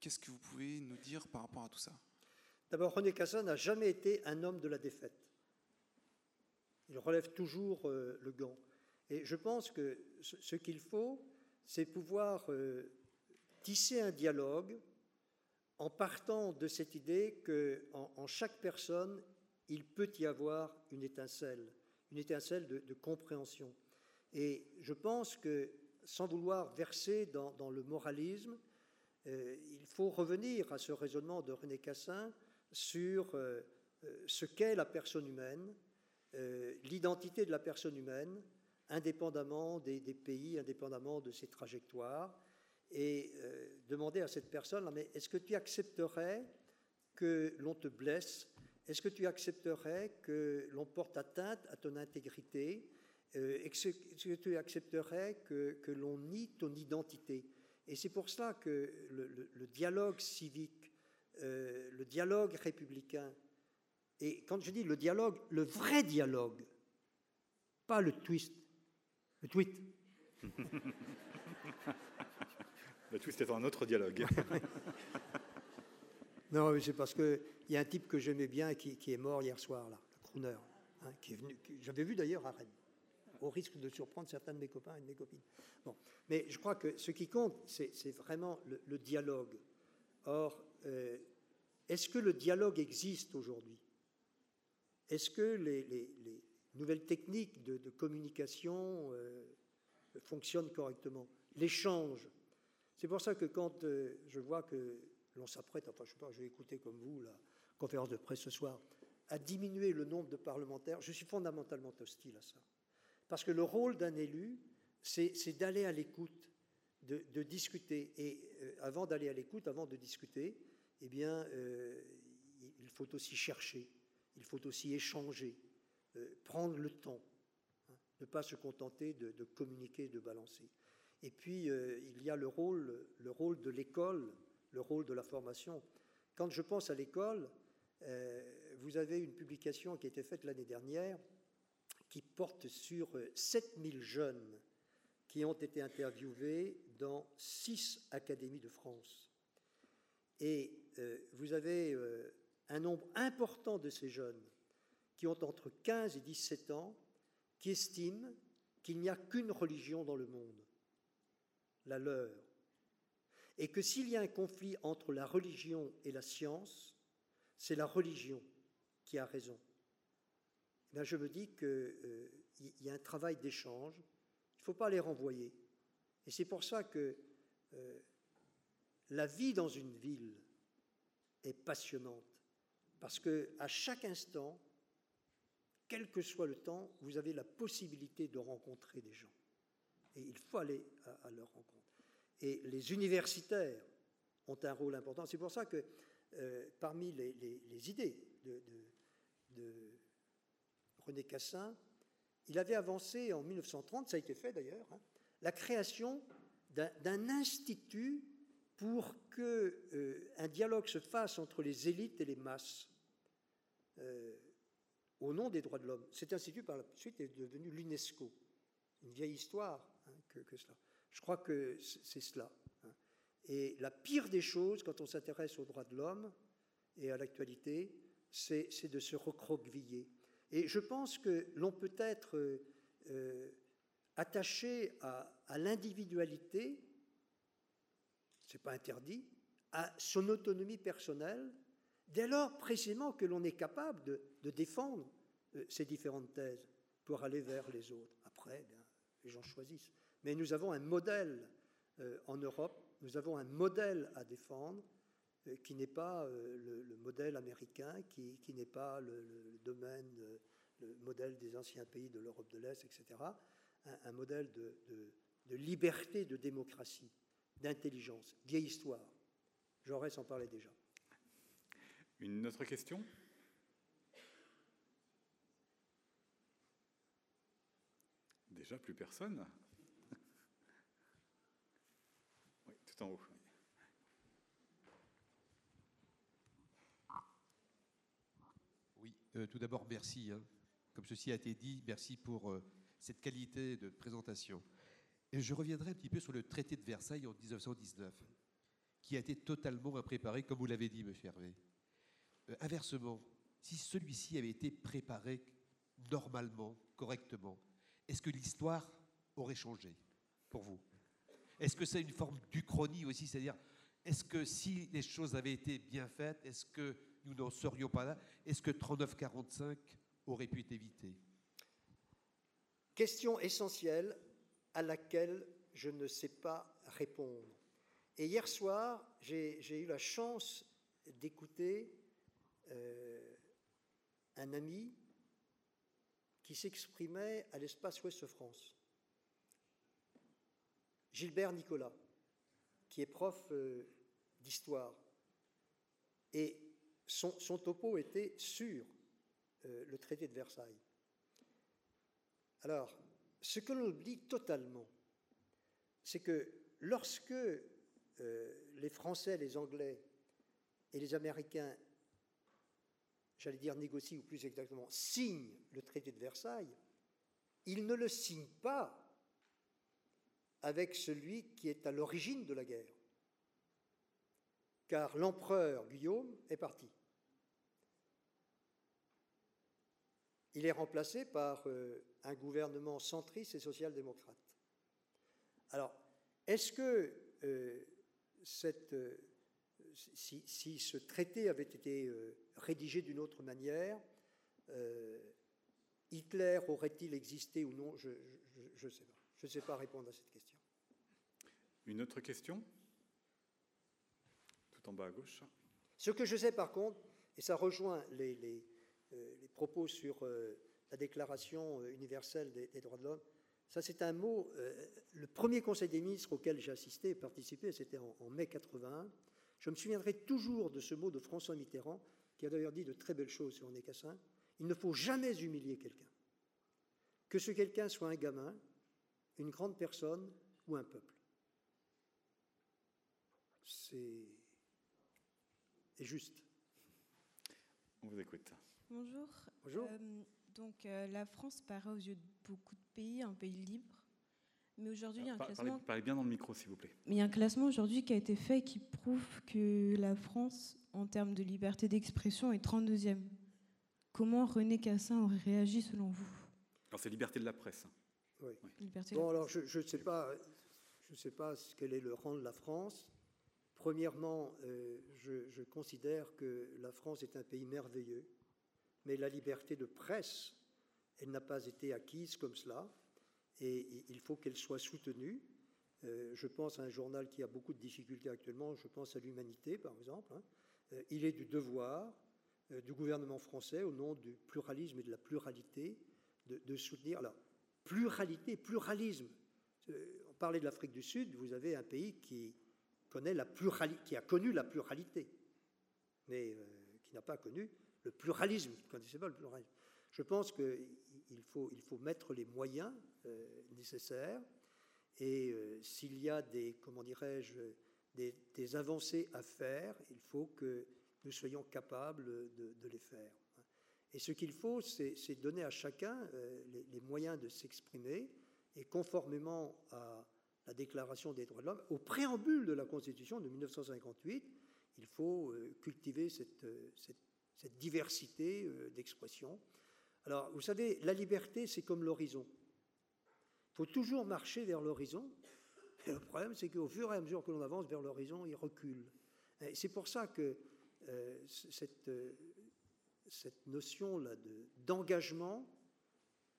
Qu'est-ce que vous pouvez nous dire par rapport à tout ça? D'abord, René Cassin n'a jamais été un homme de la défaite. Il relève toujours euh, le gant. Et je pense que ce, qu'il faut, c'est pouvoir euh, tisser un dialogue en partant de cette idée qu'en en, chaque personne, il peut y avoir une étincelle, une étincelle de, compréhension. Et je pense que, sans vouloir verser dans, le moralisme, euh, il faut revenir à ce raisonnement de René Cassin sur euh, euh, ce qu'est la personne humaine, l'identité de la personne humaine, indépendamment des, pays, indépendamment de ses trajectoires, et demander à cette personne, mais est-ce que tu accepterais que l'on te blesse est-ce que tu accepterais que l'on porte atteinte à ton intégrité euh, Est-ce que tu accepterais que, l'on nie ton identité? Et c'est pour cela que le, dialogue civique, euh, le dialogue républicain, et quand je dis le dialogue, le vrai dialogue, pas le twist, le tweet. [laughs] le twist est un autre dialogue. [laughs] Non, c'est parce qu'il y a un type que j'aimais bien qui, qui, est mort hier soir, là, le crooner, hein. J'avais vu d'ailleurs à Rennes, au risque de surprendre certains de mes copains et de mes copines. Bon, mais je crois que ce qui compte, c'est vraiment le, dialogue. Or, euh, est-ce que le dialogue existe aujourd'hui? Est-ce que les, les, nouvelles techniques de, communication euh, fonctionnent correctement? L'échange. C'est pour ça que quand euh, je vois que l'on s'apprête, enfin je sais pas, je vais écouter comme vous la conférence de presse ce soir, à diminuer le nombre de parlementaires, je suis fondamentalement hostile à ça. Parce que le rôle d'un élu, c'est d'aller à l'écoute, de, discuter. Et euh, avant d'aller à l'écoute, avant de discuter, eh bien, euh, il faut aussi chercher, il faut aussi échanger, euh, prendre le temps, hein, ne pas se contenter de, de, communiquer, de balancer. Et puis, il y a le rôle, le rôle de l'école le rôle de la formation. Quand je pense à l'école, euh, vous avez une publication qui a été faite l'année dernière qui porte sur 7000 jeunes qui ont été interviewés dans six académies de France. Et euh, vous avez euh, un nombre important de ces jeunes qui ont entre 15 et 17 ans qui estiment qu'il n'y a qu'une religion dans le monde, la leur et que s'il y a un conflit entre la religion et la science, c'est la religion qui a raison. Eh je me dis qu'il euh, y a un travail d'échange, il ne faut pas les renvoyer. Et c'est pour ça que euh, la vie dans une ville est passionnante, parce que à chaque instant, quel que soit le temps, vous avez la possibilité de rencontrer des gens. Et il faut aller à leur rencontre. Et les universitaires ont un rôle important. C'est pour ça que euh, parmi les, idées de, René Cassin, il avait avancé en 1930, ça a été fait d'ailleurs, hein, la création d'un institut pour qu'un euh, dialogue se fasse entre les élites et les masses euh, au nom des droits de l'homme. Cet institut, par la suite, est devenu l'UNESCO. Une vieille histoire hein, que, cela. Je crois que c'est cela. Hein. Et la pire des choses, quand on s'intéresse aux droits de l'homme et à l'actualité, c'est de se recroqueviller. Et je pense que l'on peut être euh, attaché à, l'individualité, ce n'est pas interdit, à son autonomie personnelle, dès lors précisément que l'on est capable de, défendre euh, ces différentes thèses pour aller vers les autres. Après, bien, les gens choisissent. Mais nous avons un modèle euh, en Europe, nous avons un modèle à défendre euh, qui n'est pas euh, le, modèle américain, qui, n'est pas le, domaine, le modèle des anciens pays de l'Europe de l'Est, etc. Un, modèle de, liberté, de démocratie, d'intelligence, vieille histoire. J'aurais s'en parler déjà. Une autre question? Déjà plus personne Oui, euh, tout d'abord, merci. Hein. Comme ceci a été dit, merci pour euh, cette qualité de présentation. Et je reviendrai un petit peu sur le traité de Versailles en 1919, qui a été totalement impréparé, comme vous l'avez dit, monsieur Hervé. Euh, inversement, si celui-ci avait été préparé normalement, correctement, est-ce que l'histoire aurait changé pour vous? Est-ce que c'est une forme d'uchronie aussi C'est-à-dire, est-ce que si les choses avaient été bien faites, est-ce que nous n'en serions pas là? Est-ce que 39-45 aurait pu être évité? Question essentielle à laquelle je ne sais pas répondre. Et hier soir, j'ai eu la chance d'écouter euh, un ami qui s'exprimait à l'espace Ouest France. Gilbert Nicolas, qui est prof euh, d'histoire. Et son, topo était sur euh, le traité de Versailles. Alors, ce que l'on oublie totalement, c'est que lorsque euh, les Français, les Anglais et les Américains, j'allais dire négocient, ou plus exactement, signent le traité de Versailles, ils ne le signent pas avec celui qui est à l'origine de la guerre. Car l'empereur Guillaume est parti. Il est remplacé par euh, un gouvernement centriste et social-démocrate. Alors, est-ce que euh, euh, si, ce traité avait été rédigé d'une autre manière, Hitler aurait-il existé ou non? Je ne sais pas. Je ne sais pas répondre à cette question. Une autre question? Tout en bas à gauche. Ce que je sais par contre, et ça rejoint les, euh, propos sur euh, la Déclaration euh, universelle des, droits de l'homme, ça c'est un mot, le premier Conseil des ministres auquel j'ai assisté et participé, c'était en, en, mai 81. Je me souviendrai toujours de ce mot de François Mitterrand, qui a d'ailleurs dit de très belles choses sur René Cassin. Il ne faut jamais humilier quelqu'un. Que ce quelqu'un soit un gamin, une grande personne ou un peuple. C'est juste. On vous écoute. Bonjour. Bonjour. Euh, donc euh, la France paraît aux yeux de beaucoup de pays un pays libre. Mais aujourd'hui, il y a un classement. Parlez, bien dans le micro, s'il vous plaît. Mais il y a un classement aujourd'hui qui a été fait qui prouve que la France, en termes de liberté d'expression, est 32e. Comment René Cassin aurait réagi selon vous? Alors, c'est liberté de la presse. Oui. Bon, alors je ne sais pas, je sais pas quel est le rang de la France. Premièrement, euh, je, considère que la France est un pays merveilleux, mais la liberté de presse, elle n'a pas été acquise comme cela, et, il faut qu'elle soit soutenue. Euh, je pense à un journal qui a beaucoup de difficultés actuellement, je pense à l'Humanité par exemple. Hein. Euh, il est du devoir du gouvernement français, au nom du pluralisme et de la pluralité, de, de soutenir. Alors, pluralité, pluralisme. On parlait de l'Afrique du Sud, vous avez un pays qui, connaît la pluralité, qui a connu la pluralité, mais euh, qui n'a pas connu le pluralisme, pas le pluralisme. Je pense qu'il faut, il faut mettre les moyens euh, nécessaires et s'il y a des, comment dirais-je, des, avancées à faire, il faut que nous soyons capables de, les faire. Et ce qu'il faut, c'est donner à chacun euh, les, moyens de s'exprimer, et conformément à la Déclaration des droits de l'homme, au préambule de la Constitution de 1958, il faut euh, cultiver cette, euh, diversité d'expression. Alors, vous savez, la liberté, c'est comme l'horizon. Il faut toujours marcher vers l'horizon. Le problème, c'est qu'au fur et à mesure que l'on avance vers l'horizon, il recule. C'est pour ça que cette, cette notion-là d'engagement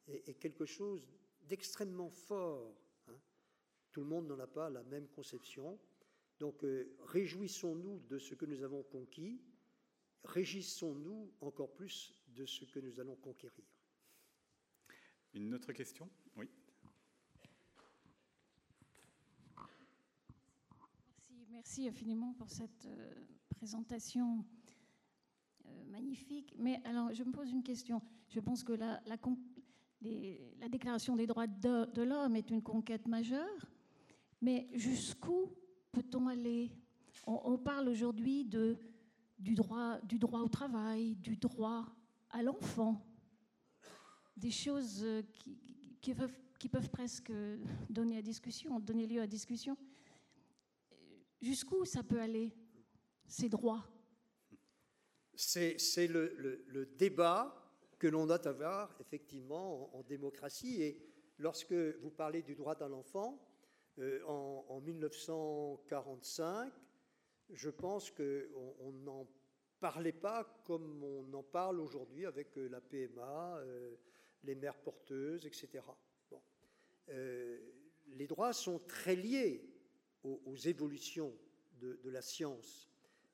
est, quelque chose d'extrêmement fort. Tout le monde n'en a pas la même conception. Donc euh, réjouissons-nous de ce que nous avons conquis, régissons-nous encore plus de ce que nous allons conquérir. Une autre question? Oui. Merci, merci infiniment pour cette euh, présentation euh, magnifique. Mais alors, je me pose une question. Je pense que la, la, la Déclaration des droits de, l'homme est une conquête majeure, mais jusqu'où peut-on aller? On, parle aujourd'hui du, droit, au travail, du droit à l'enfant, des choses qui, qui peuvent, presque donner à discussion, donner lieu à discussion. Jusqu'où ça peut aller, ces droits? C'est le, débat que l'on doit avoir effectivement en, démocratie. Et lorsque vous parlez du droit d'un enfant, euh, en, en, 1945, je pense qu'on n'en parlait pas comme on en parle aujourd'hui avec euh, la PMA, euh, les mères porteuses, etc. Les droits sont très liés aux, évolutions de, la science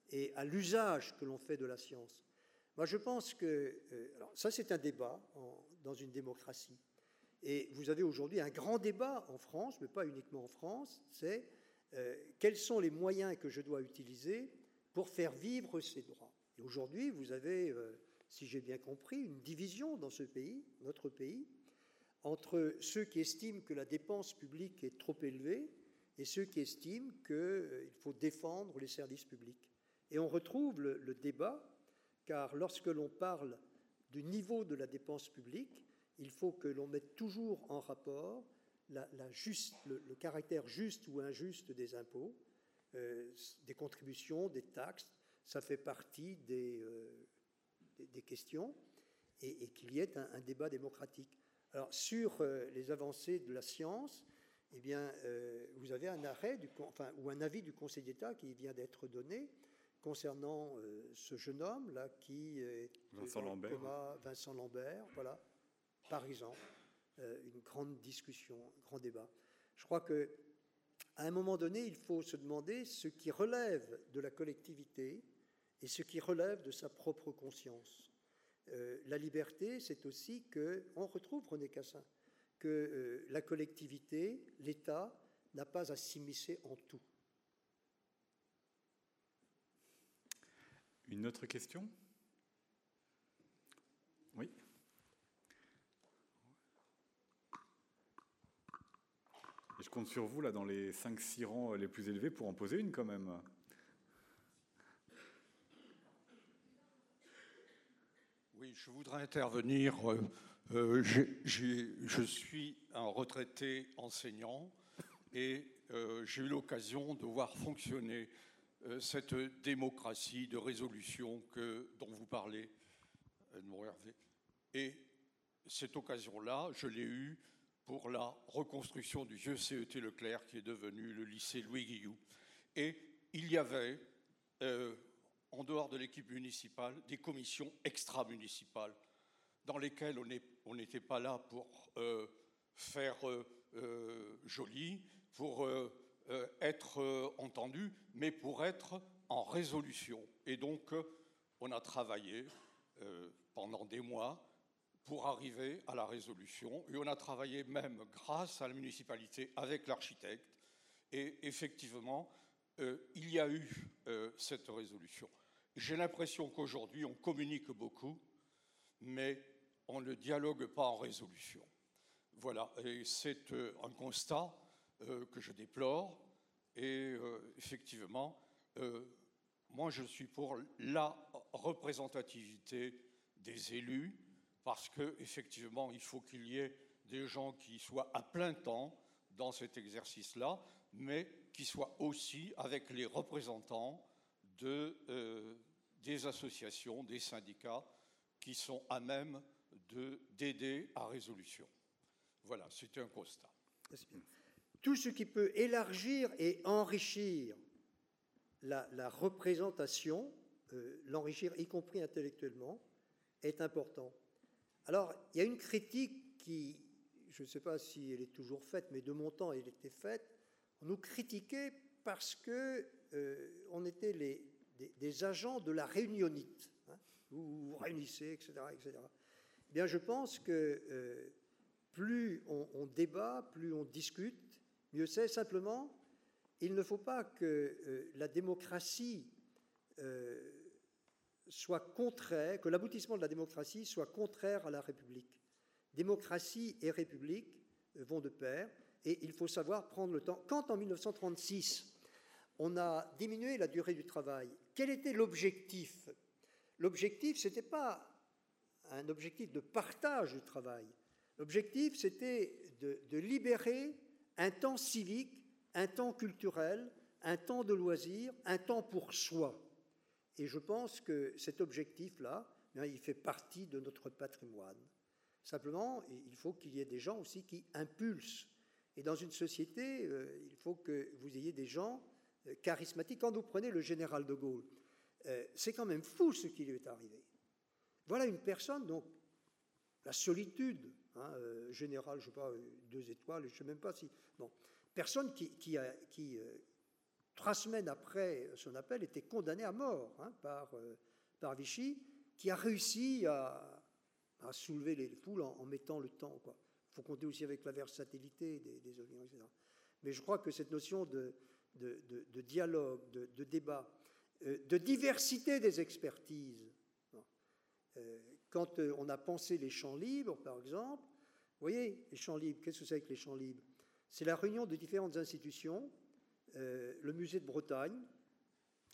et à l'usage que l'on fait de la science. Moi, je pense que ça, c'est un débat dans une démocratie. Et vous avez aujourd'hui un grand débat en France, mais pas uniquement en France, c'est euh, quels sont les moyens que je dois utiliser pour faire vivre ces droits? Et aujourd'hui, vous avez, euh, si j'ai bien compris, une division dans ce pays, notre pays, entre ceux qui estiment que la dépense publique est trop élevée et ceux qui estiment qu'il euh, faut défendre les services publics. Et on retrouve le débat, car lorsque l'on parle du niveau de la dépense publique, il faut que l'on mette toujours en rapport la, juste, le, caractère juste ou injuste des impôts, euh, des contributions, des taxes, ça fait partie des, euh, des, questions, et, qu'il y ait un, débat démocratique. Alors, sur euh, les avancées de la science, eh bien, vous avez un arrêt du, enfin, ou un avis du Conseil d'État qui vient d'être donné concernant ce jeune homme là qui est Vincent Lambert. Vincent Lambert, voilà, par exemple. Euh, une grande discussion, un grand débat. Je crois que à un moment donné, il faut se demander ce qui relève de la collectivité et ce qui relève de sa propre conscience. Euh, la liberté, c'est aussi que, on retrouve René Cassin, que euh, la collectivité, l'État, n'a pas à s'immiscer en tout. Une autre question Oui je compte sur vous, là, dans les 5-6 rangs les plus élevés, pour en poser une quand même. Oui, je voudrais intervenir. Euh, euh, je suis un retraité enseignant et euh, j'ai eu l'occasion de voir fonctionner cette démocratie de résolution que, dont vous parlez, Edmond Hervé. Et cette occasion-là, je l'ai eue pour la reconstruction du vieux CET Leclerc qui est devenu le lycée Louis Guillou. Et il y avait, euh, en dehors de l'équipe municipale, des commissions extra-municipales dans lesquelles on n'était pas là pour euh, faire euh, joli, pour être entendu, mais pour être en résolution. Et donc, on a travaillé pendant des mois pour arriver à la résolution. Et on a travaillé même grâce à la municipalité avec l'architecte. Et effectivement, euh, il y a eu euh, cette résolution. J'ai l'impression qu'aujourd'hui, on communique beaucoup, mais on ne dialogue pas en résolution. Voilà, et c'est euh, un constat que je déplore. Et effectivement, moi, je suis pour la représentativité des élus, parce qu'effectivement, il faut qu'il y ait des gens qui soient à plein temps dans cet exercice-là, mais qui soient aussi avec les représentants de, euh, des associations, des syndicats, qui sont à même d'aider à résolution. Voilà, c'était un constat. Tout ce qui peut élargir et enrichir la, représentation, euh, l'enrichir y compris intellectuellement, est important. Alors, il y a une critique qui, je ne sais pas si elle est toujours faite, mais de mon temps, elle était faite. On nous critiquait parce que euh, on était les, des, agents de la réunionite. Hein, vous vous réunissez, etc. etc. Eh bien, je pense que euh, plus on, débat, plus on discute, mieux c'est. Simplement, il ne faut pas que euh, la démocratie soit contraire, que l'aboutissement de la démocratie soit contraire à la République. Démocratie et République vont de pair, et il faut savoir prendre le temps. Quand en 1936, on a diminué la durée du travail, quel était l'objectif? L'objectif, ce n'était pas un objectif de partage du travail. L'objectif, c'était de, libérer un temps civique, un temps culturel, un temps de loisir, un temps pour soi. Et je pense que cet objectif-là, eh il fait partie de notre patrimoine. Simplement, il faut qu'il y ait des gens aussi qui impulsent. Et dans une société, euh, il faut que vous ayez des gens euh, charismatiques. Quand vous prenez le général de Gaulle, euh, c'est quand même fou ce qui lui est arrivé. Voilà une personne, donc, la solitude, hein, générale, je ne sais pas, deux étoiles, je ne sais même pas si. Bon, personne qui, qui trois semaines après son appel, était condamné à mort hein, par, par Vichy, qui a réussi à, soulever les foules en, mettant le temps. Il faut compter aussi avec la versatilité des, des etc. Mais je crois que cette notion de, de, dialogue, de, débat, euh, de diversité des expertises, euh, quand euh, on a pensé les champs libres, par exemple, vous voyez, les champs libres, qu'est-ce que c'est que les champs libres? C'est la réunion de différentes institutions, le musée de Bretagne,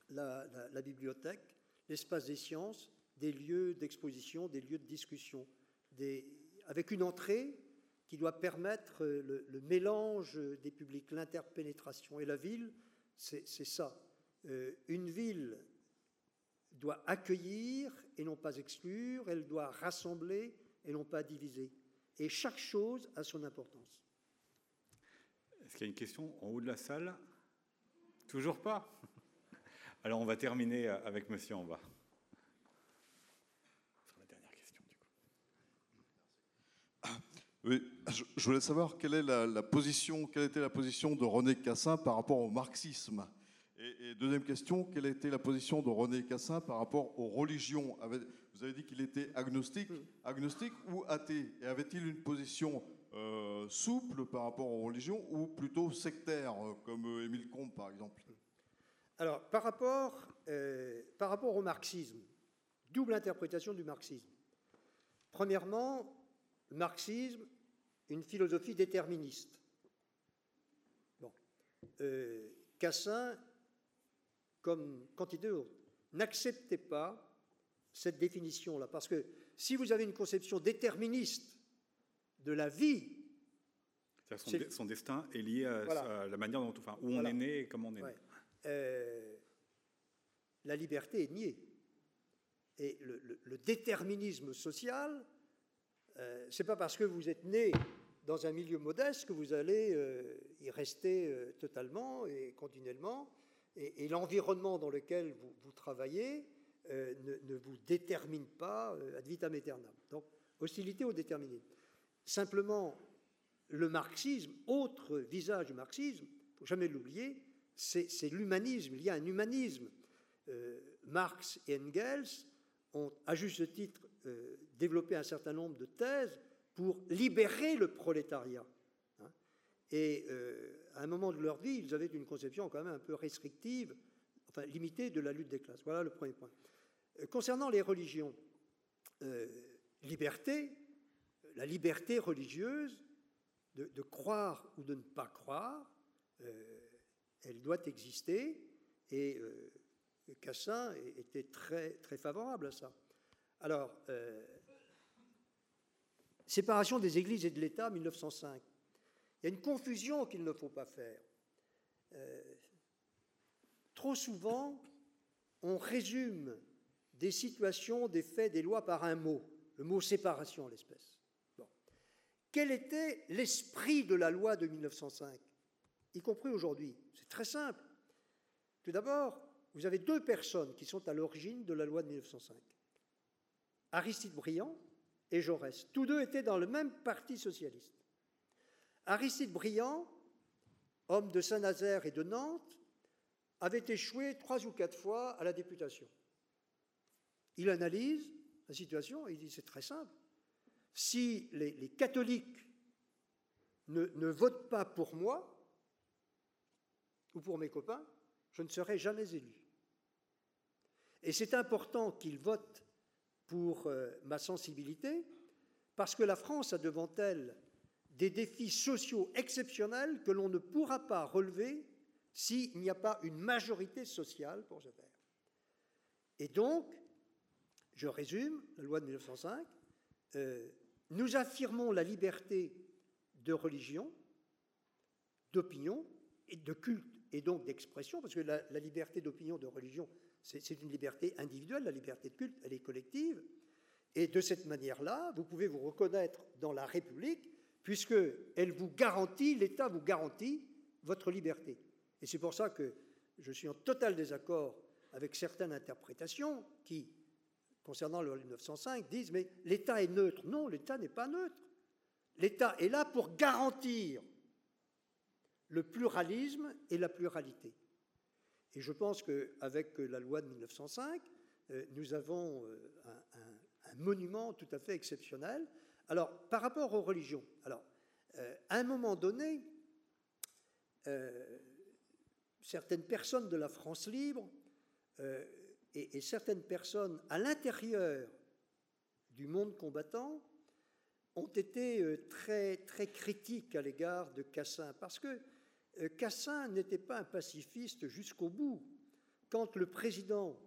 la, bibliothèque, l'espace des sciences, des lieux d'exposition, des lieux de discussion, avec une entrée qui doit permettre le, mélange des publics, l'interpénétration. Et la ville, c'est ça. Euh, une ville doit accueillir et non pas exclure, elle doit rassembler et non pas diviser. Et chaque chose a son importance. Est-ce qu'il y a une question en haut de la salle? Toujours pas. [laughs] Alors on va terminer avec monsieur en bas. [coughs] Oui, je, voulais savoir quelle, est la, position, quelle était la position de René Cassin par rapport au marxisme. Et, deuxième question, quelle était la position de René Cassin par rapport aux religions? Vous avez dit qu'il était agnostique, agnostique ou athée? Et avait-il une position euh, souple par rapport aux religions ou plutôt sectaire, euh, comme euh, Émile Comte par exemple? Alors, par rapport, au marxisme, double interprétation du marxisme. Premièrement, le marxisme, une philosophie déterministe. Bon. Cassin, comme quantité d'autres, n'acceptait pas cette définition-là. Parce que si vous avez une conception déterministe de la vie, son, son, destin est lié à, la manière dont, enfin, où on est né et comment on est né. Euh, la liberté est niée. Et le déterminisme social euh, c'est pas parce que vous êtes né dans un milieu modeste que vous allez euh, y rester euh, totalement et continuellement. Et, l'environnement dans lequel vous, travaillez ne, vous détermine pas ad vitam aeternam. Donc, hostilité au déterminisme. Simplement, le marxisme, autre visage du marxisme, il faut jamais l'oublier, c'est l'humanisme. Il y a un humanisme. Marx et Engels ont, à juste titre, euh, développé un certain nombre de thèses pour libérer le prolétariat. Hein. Et euh, à un moment de leur vie, ils avaient une conception quand même un peu restrictive, enfin limitée de la lutte des classes. Voilà le premier point. Euh, concernant les religions, liberté, la liberté religieuse de, croire ou de ne pas croire, elle doit exister et Cassin était très, très favorable à ça. Alors, euh, séparation des églises et de l'État, 1905. Il y a une confusion qu'il ne faut pas faire. Euh, trop souvent, on résume des situations, des faits, des lois par un mot, le mot séparation l'espèce. Quel était l'esprit de la loi de 1905, y compris aujourd'hui C'est très simple. Tout d'abord, vous avez deux personnes qui sont à l'origine de la loi de 1905. Aristide Briand et Jaurès. Tous deux étaient dans le même parti socialiste. Aristide Briand, homme de Saint-Nazaire et de Nantes, avait échoué trois ou quatre fois à la députation. Il analyse la situation il dit c'est très simple. Si les, catholiques ne, votent pas pour moi ou pour mes copains, je ne serai jamais élu. Et c'est important qu'ils votent pour euh, ma sensibilité, parce que la France a devant elle des défis sociaux exceptionnels que l'on ne pourra pas relever s'il n'y a pas une majorité sociale pour ce faire. Et donc, je résume, la loi de 1905, euh, nous affirmons la liberté de religion, d'opinion et de culte, et donc d'expression, parce que la, la liberté d'opinion, de religion, c'est une liberté individuelle, la liberté de culte, elle est collective. Et de cette manière-là, vous pouvez vous reconnaître dans la République, puisqu'elle vous garantit, l'État vous garantit votre liberté. Et c'est pour ça que je suis en total désaccord avec certaines interprétations qui, concernant le 905, disent mais l'État est neutre. Non, l'État n'est pas neutre. L'État est là pour garantir le pluralisme et la pluralité. Et je pense qu'avec la loi de 1905, euh, nous avons euh, un, monument tout à fait exceptionnel. Alors, par rapport aux religions, alors, euh, à un moment donné, certaines personnes de la France libre et, certaines personnes à l'intérieur du monde combattant ont été très, très critiques à l'égard de Cassin, parce que euh, Cassin n'était pas un pacifiste jusqu'au bout. Quand le président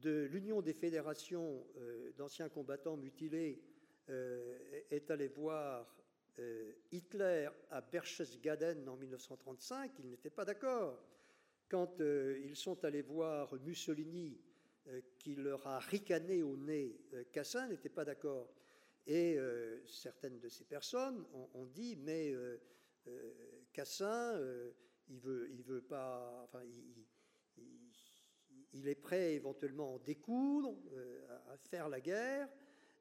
de l'Union des fédérations euh, d'anciens combattants mutilés euh, est allé voir Hitler à Berchtesgaden en 1935, il n'était pas d'accord. Quand ils sont allés voir Mussolini, qui leur a ricané au nez, Cassin n'était pas d'accord. Et certaines de ces personnes ont, dit, mais Cassin, euh, il veut, il veut pas, enfin, il, est prêt éventuellement à en découdre, euh, à faire la guerre,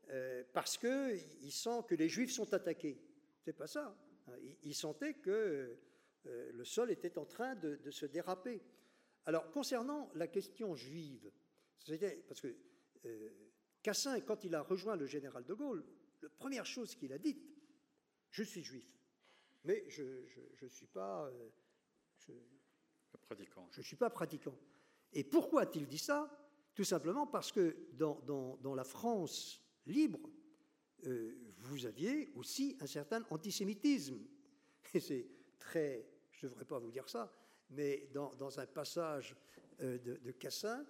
euh, parce que il sent que les Juifs sont attaqués. C'est pas ça. Hein. Il, sentait que le sol était en train de, se déraper. Alors, concernant la question juive, parce que Cassin, quand il a rejoint le général de Gaulle, la première chose qu'il a dite, je suis juif mais je ne suis pas, euh, je, pratiquant. Je suis pas pratiquant. Et pourquoi a-t-il dit ça? Tout simplement parce que dans, dans, la France libre, euh, vous aviez aussi un certain antisémitisme. Et c'est très, je ne devrais pas vous dire ça, mais dans, dans un passage euh, de, de, Cassin,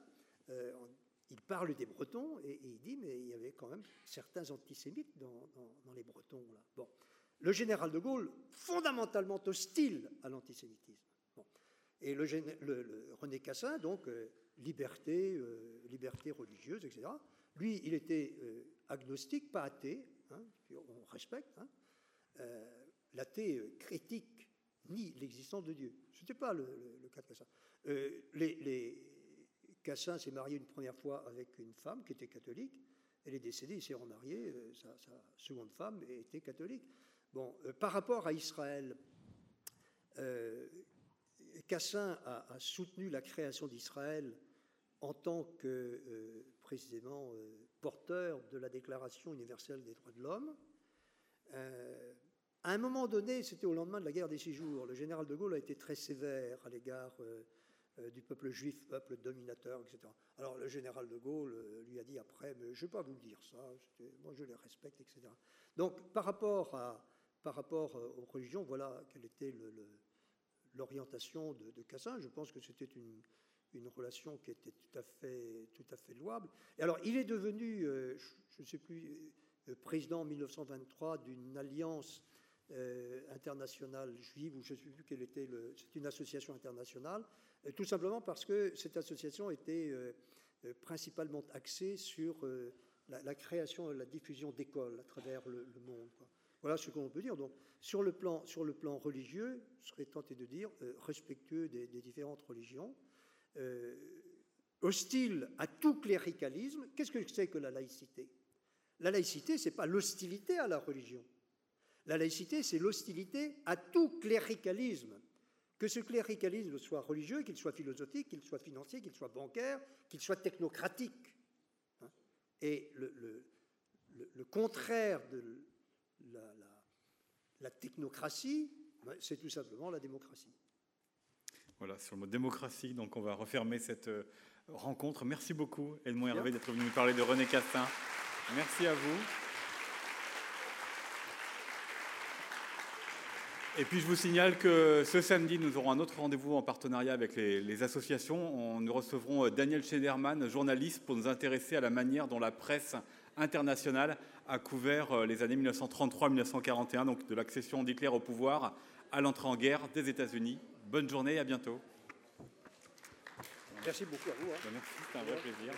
il parle des Bretons et, il dit, mais il y avait quand même certains antisémites dans, les Bretons. Bon le général de Gaulle, fondamentalement hostile à l'antisémitisme. Et le, René Cassin, donc, euh, liberté, euh, liberté religieuse, etc. Lui, il était euh, agnostique, pas athée, hein, on respecte. Hein. L'athée critique ni l'existence de Dieu. Ce n'était pas le, cas de Cassin. Les, Cassin s'est marié une première fois avec une femme qui était catholique. Elle est décédée, il s'est remarié, sa, sa, seconde femme était catholique. Bon, euh, par rapport à Israël, euh, Cassin a, soutenu la création d'Israël en tant que euh, précisément porteur de la Déclaration universelle des droits de l'homme. à un moment donné, c'était au lendemain de la guerre des six jours, le général de Gaulle a été très sévère à l'égard du peuple juif, peuple dominateur, etc. Alors le général de Gaulle lui a dit après, mais je ne vais pas vous dire ça, moi je les respecte, etc. Donc par rapport à, par rapport euh, aux religions, voilà quelle était l'orientation de, de, Cassin. Je pense que c'était une, relation qui était tout à fait, tout à fait louable. Et alors, il est devenu, euh, je ne sais plus, euh, président en 1923 d'une alliance internationale juive, ou je ne sais plus quelle était, c'est une association internationale, tout simplement parce que cette association était principalement axée sur la, création et la diffusion d'écoles à travers le, monde. Voilà ce qu'on peut dire. Donc, sur le plan, sur le plan religieux, je serais tenté de dire euh, respectueux des, différentes religions, euh, hostile à tout cléricalisme. Qu'est-ce que c'est que la laïcité? La laïcité, ce n'est pas l'hostilité à la religion. La laïcité, c'est l'hostilité à tout cléricalisme. Que ce cléricalisme soit religieux, qu'il soit philosophique, qu'il soit financier, qu'il soit bancaire, qu'il soit technocratique. Hein. Et le, le, le contraire de la, technocratie, ben, c'est tout simplement la démocratie. Voilà, sur le mot démocratie, donc on va refermer cette euh, rencontre. Merci beaucoup, Edmond Hervé, d'être venu nous parler de René Cassin. Merci à vous. Et puis je vous signale que ce samedi, nous aurons un autre rendez-vous en partenariat avec les, associations. Nous recevrons euh, Daniel Schederman, journaliste, pour nous intéresser à la manière dont la presse internationale a couvert euh, les années 1933-1941, donc de l'accession d'Hitler au pouvoir à l'entrée en guerre des États-Unis. Bonne journée et à bientôt. Merci beaucoup à vous. Hein. Ben, merci, un vrai plaisir.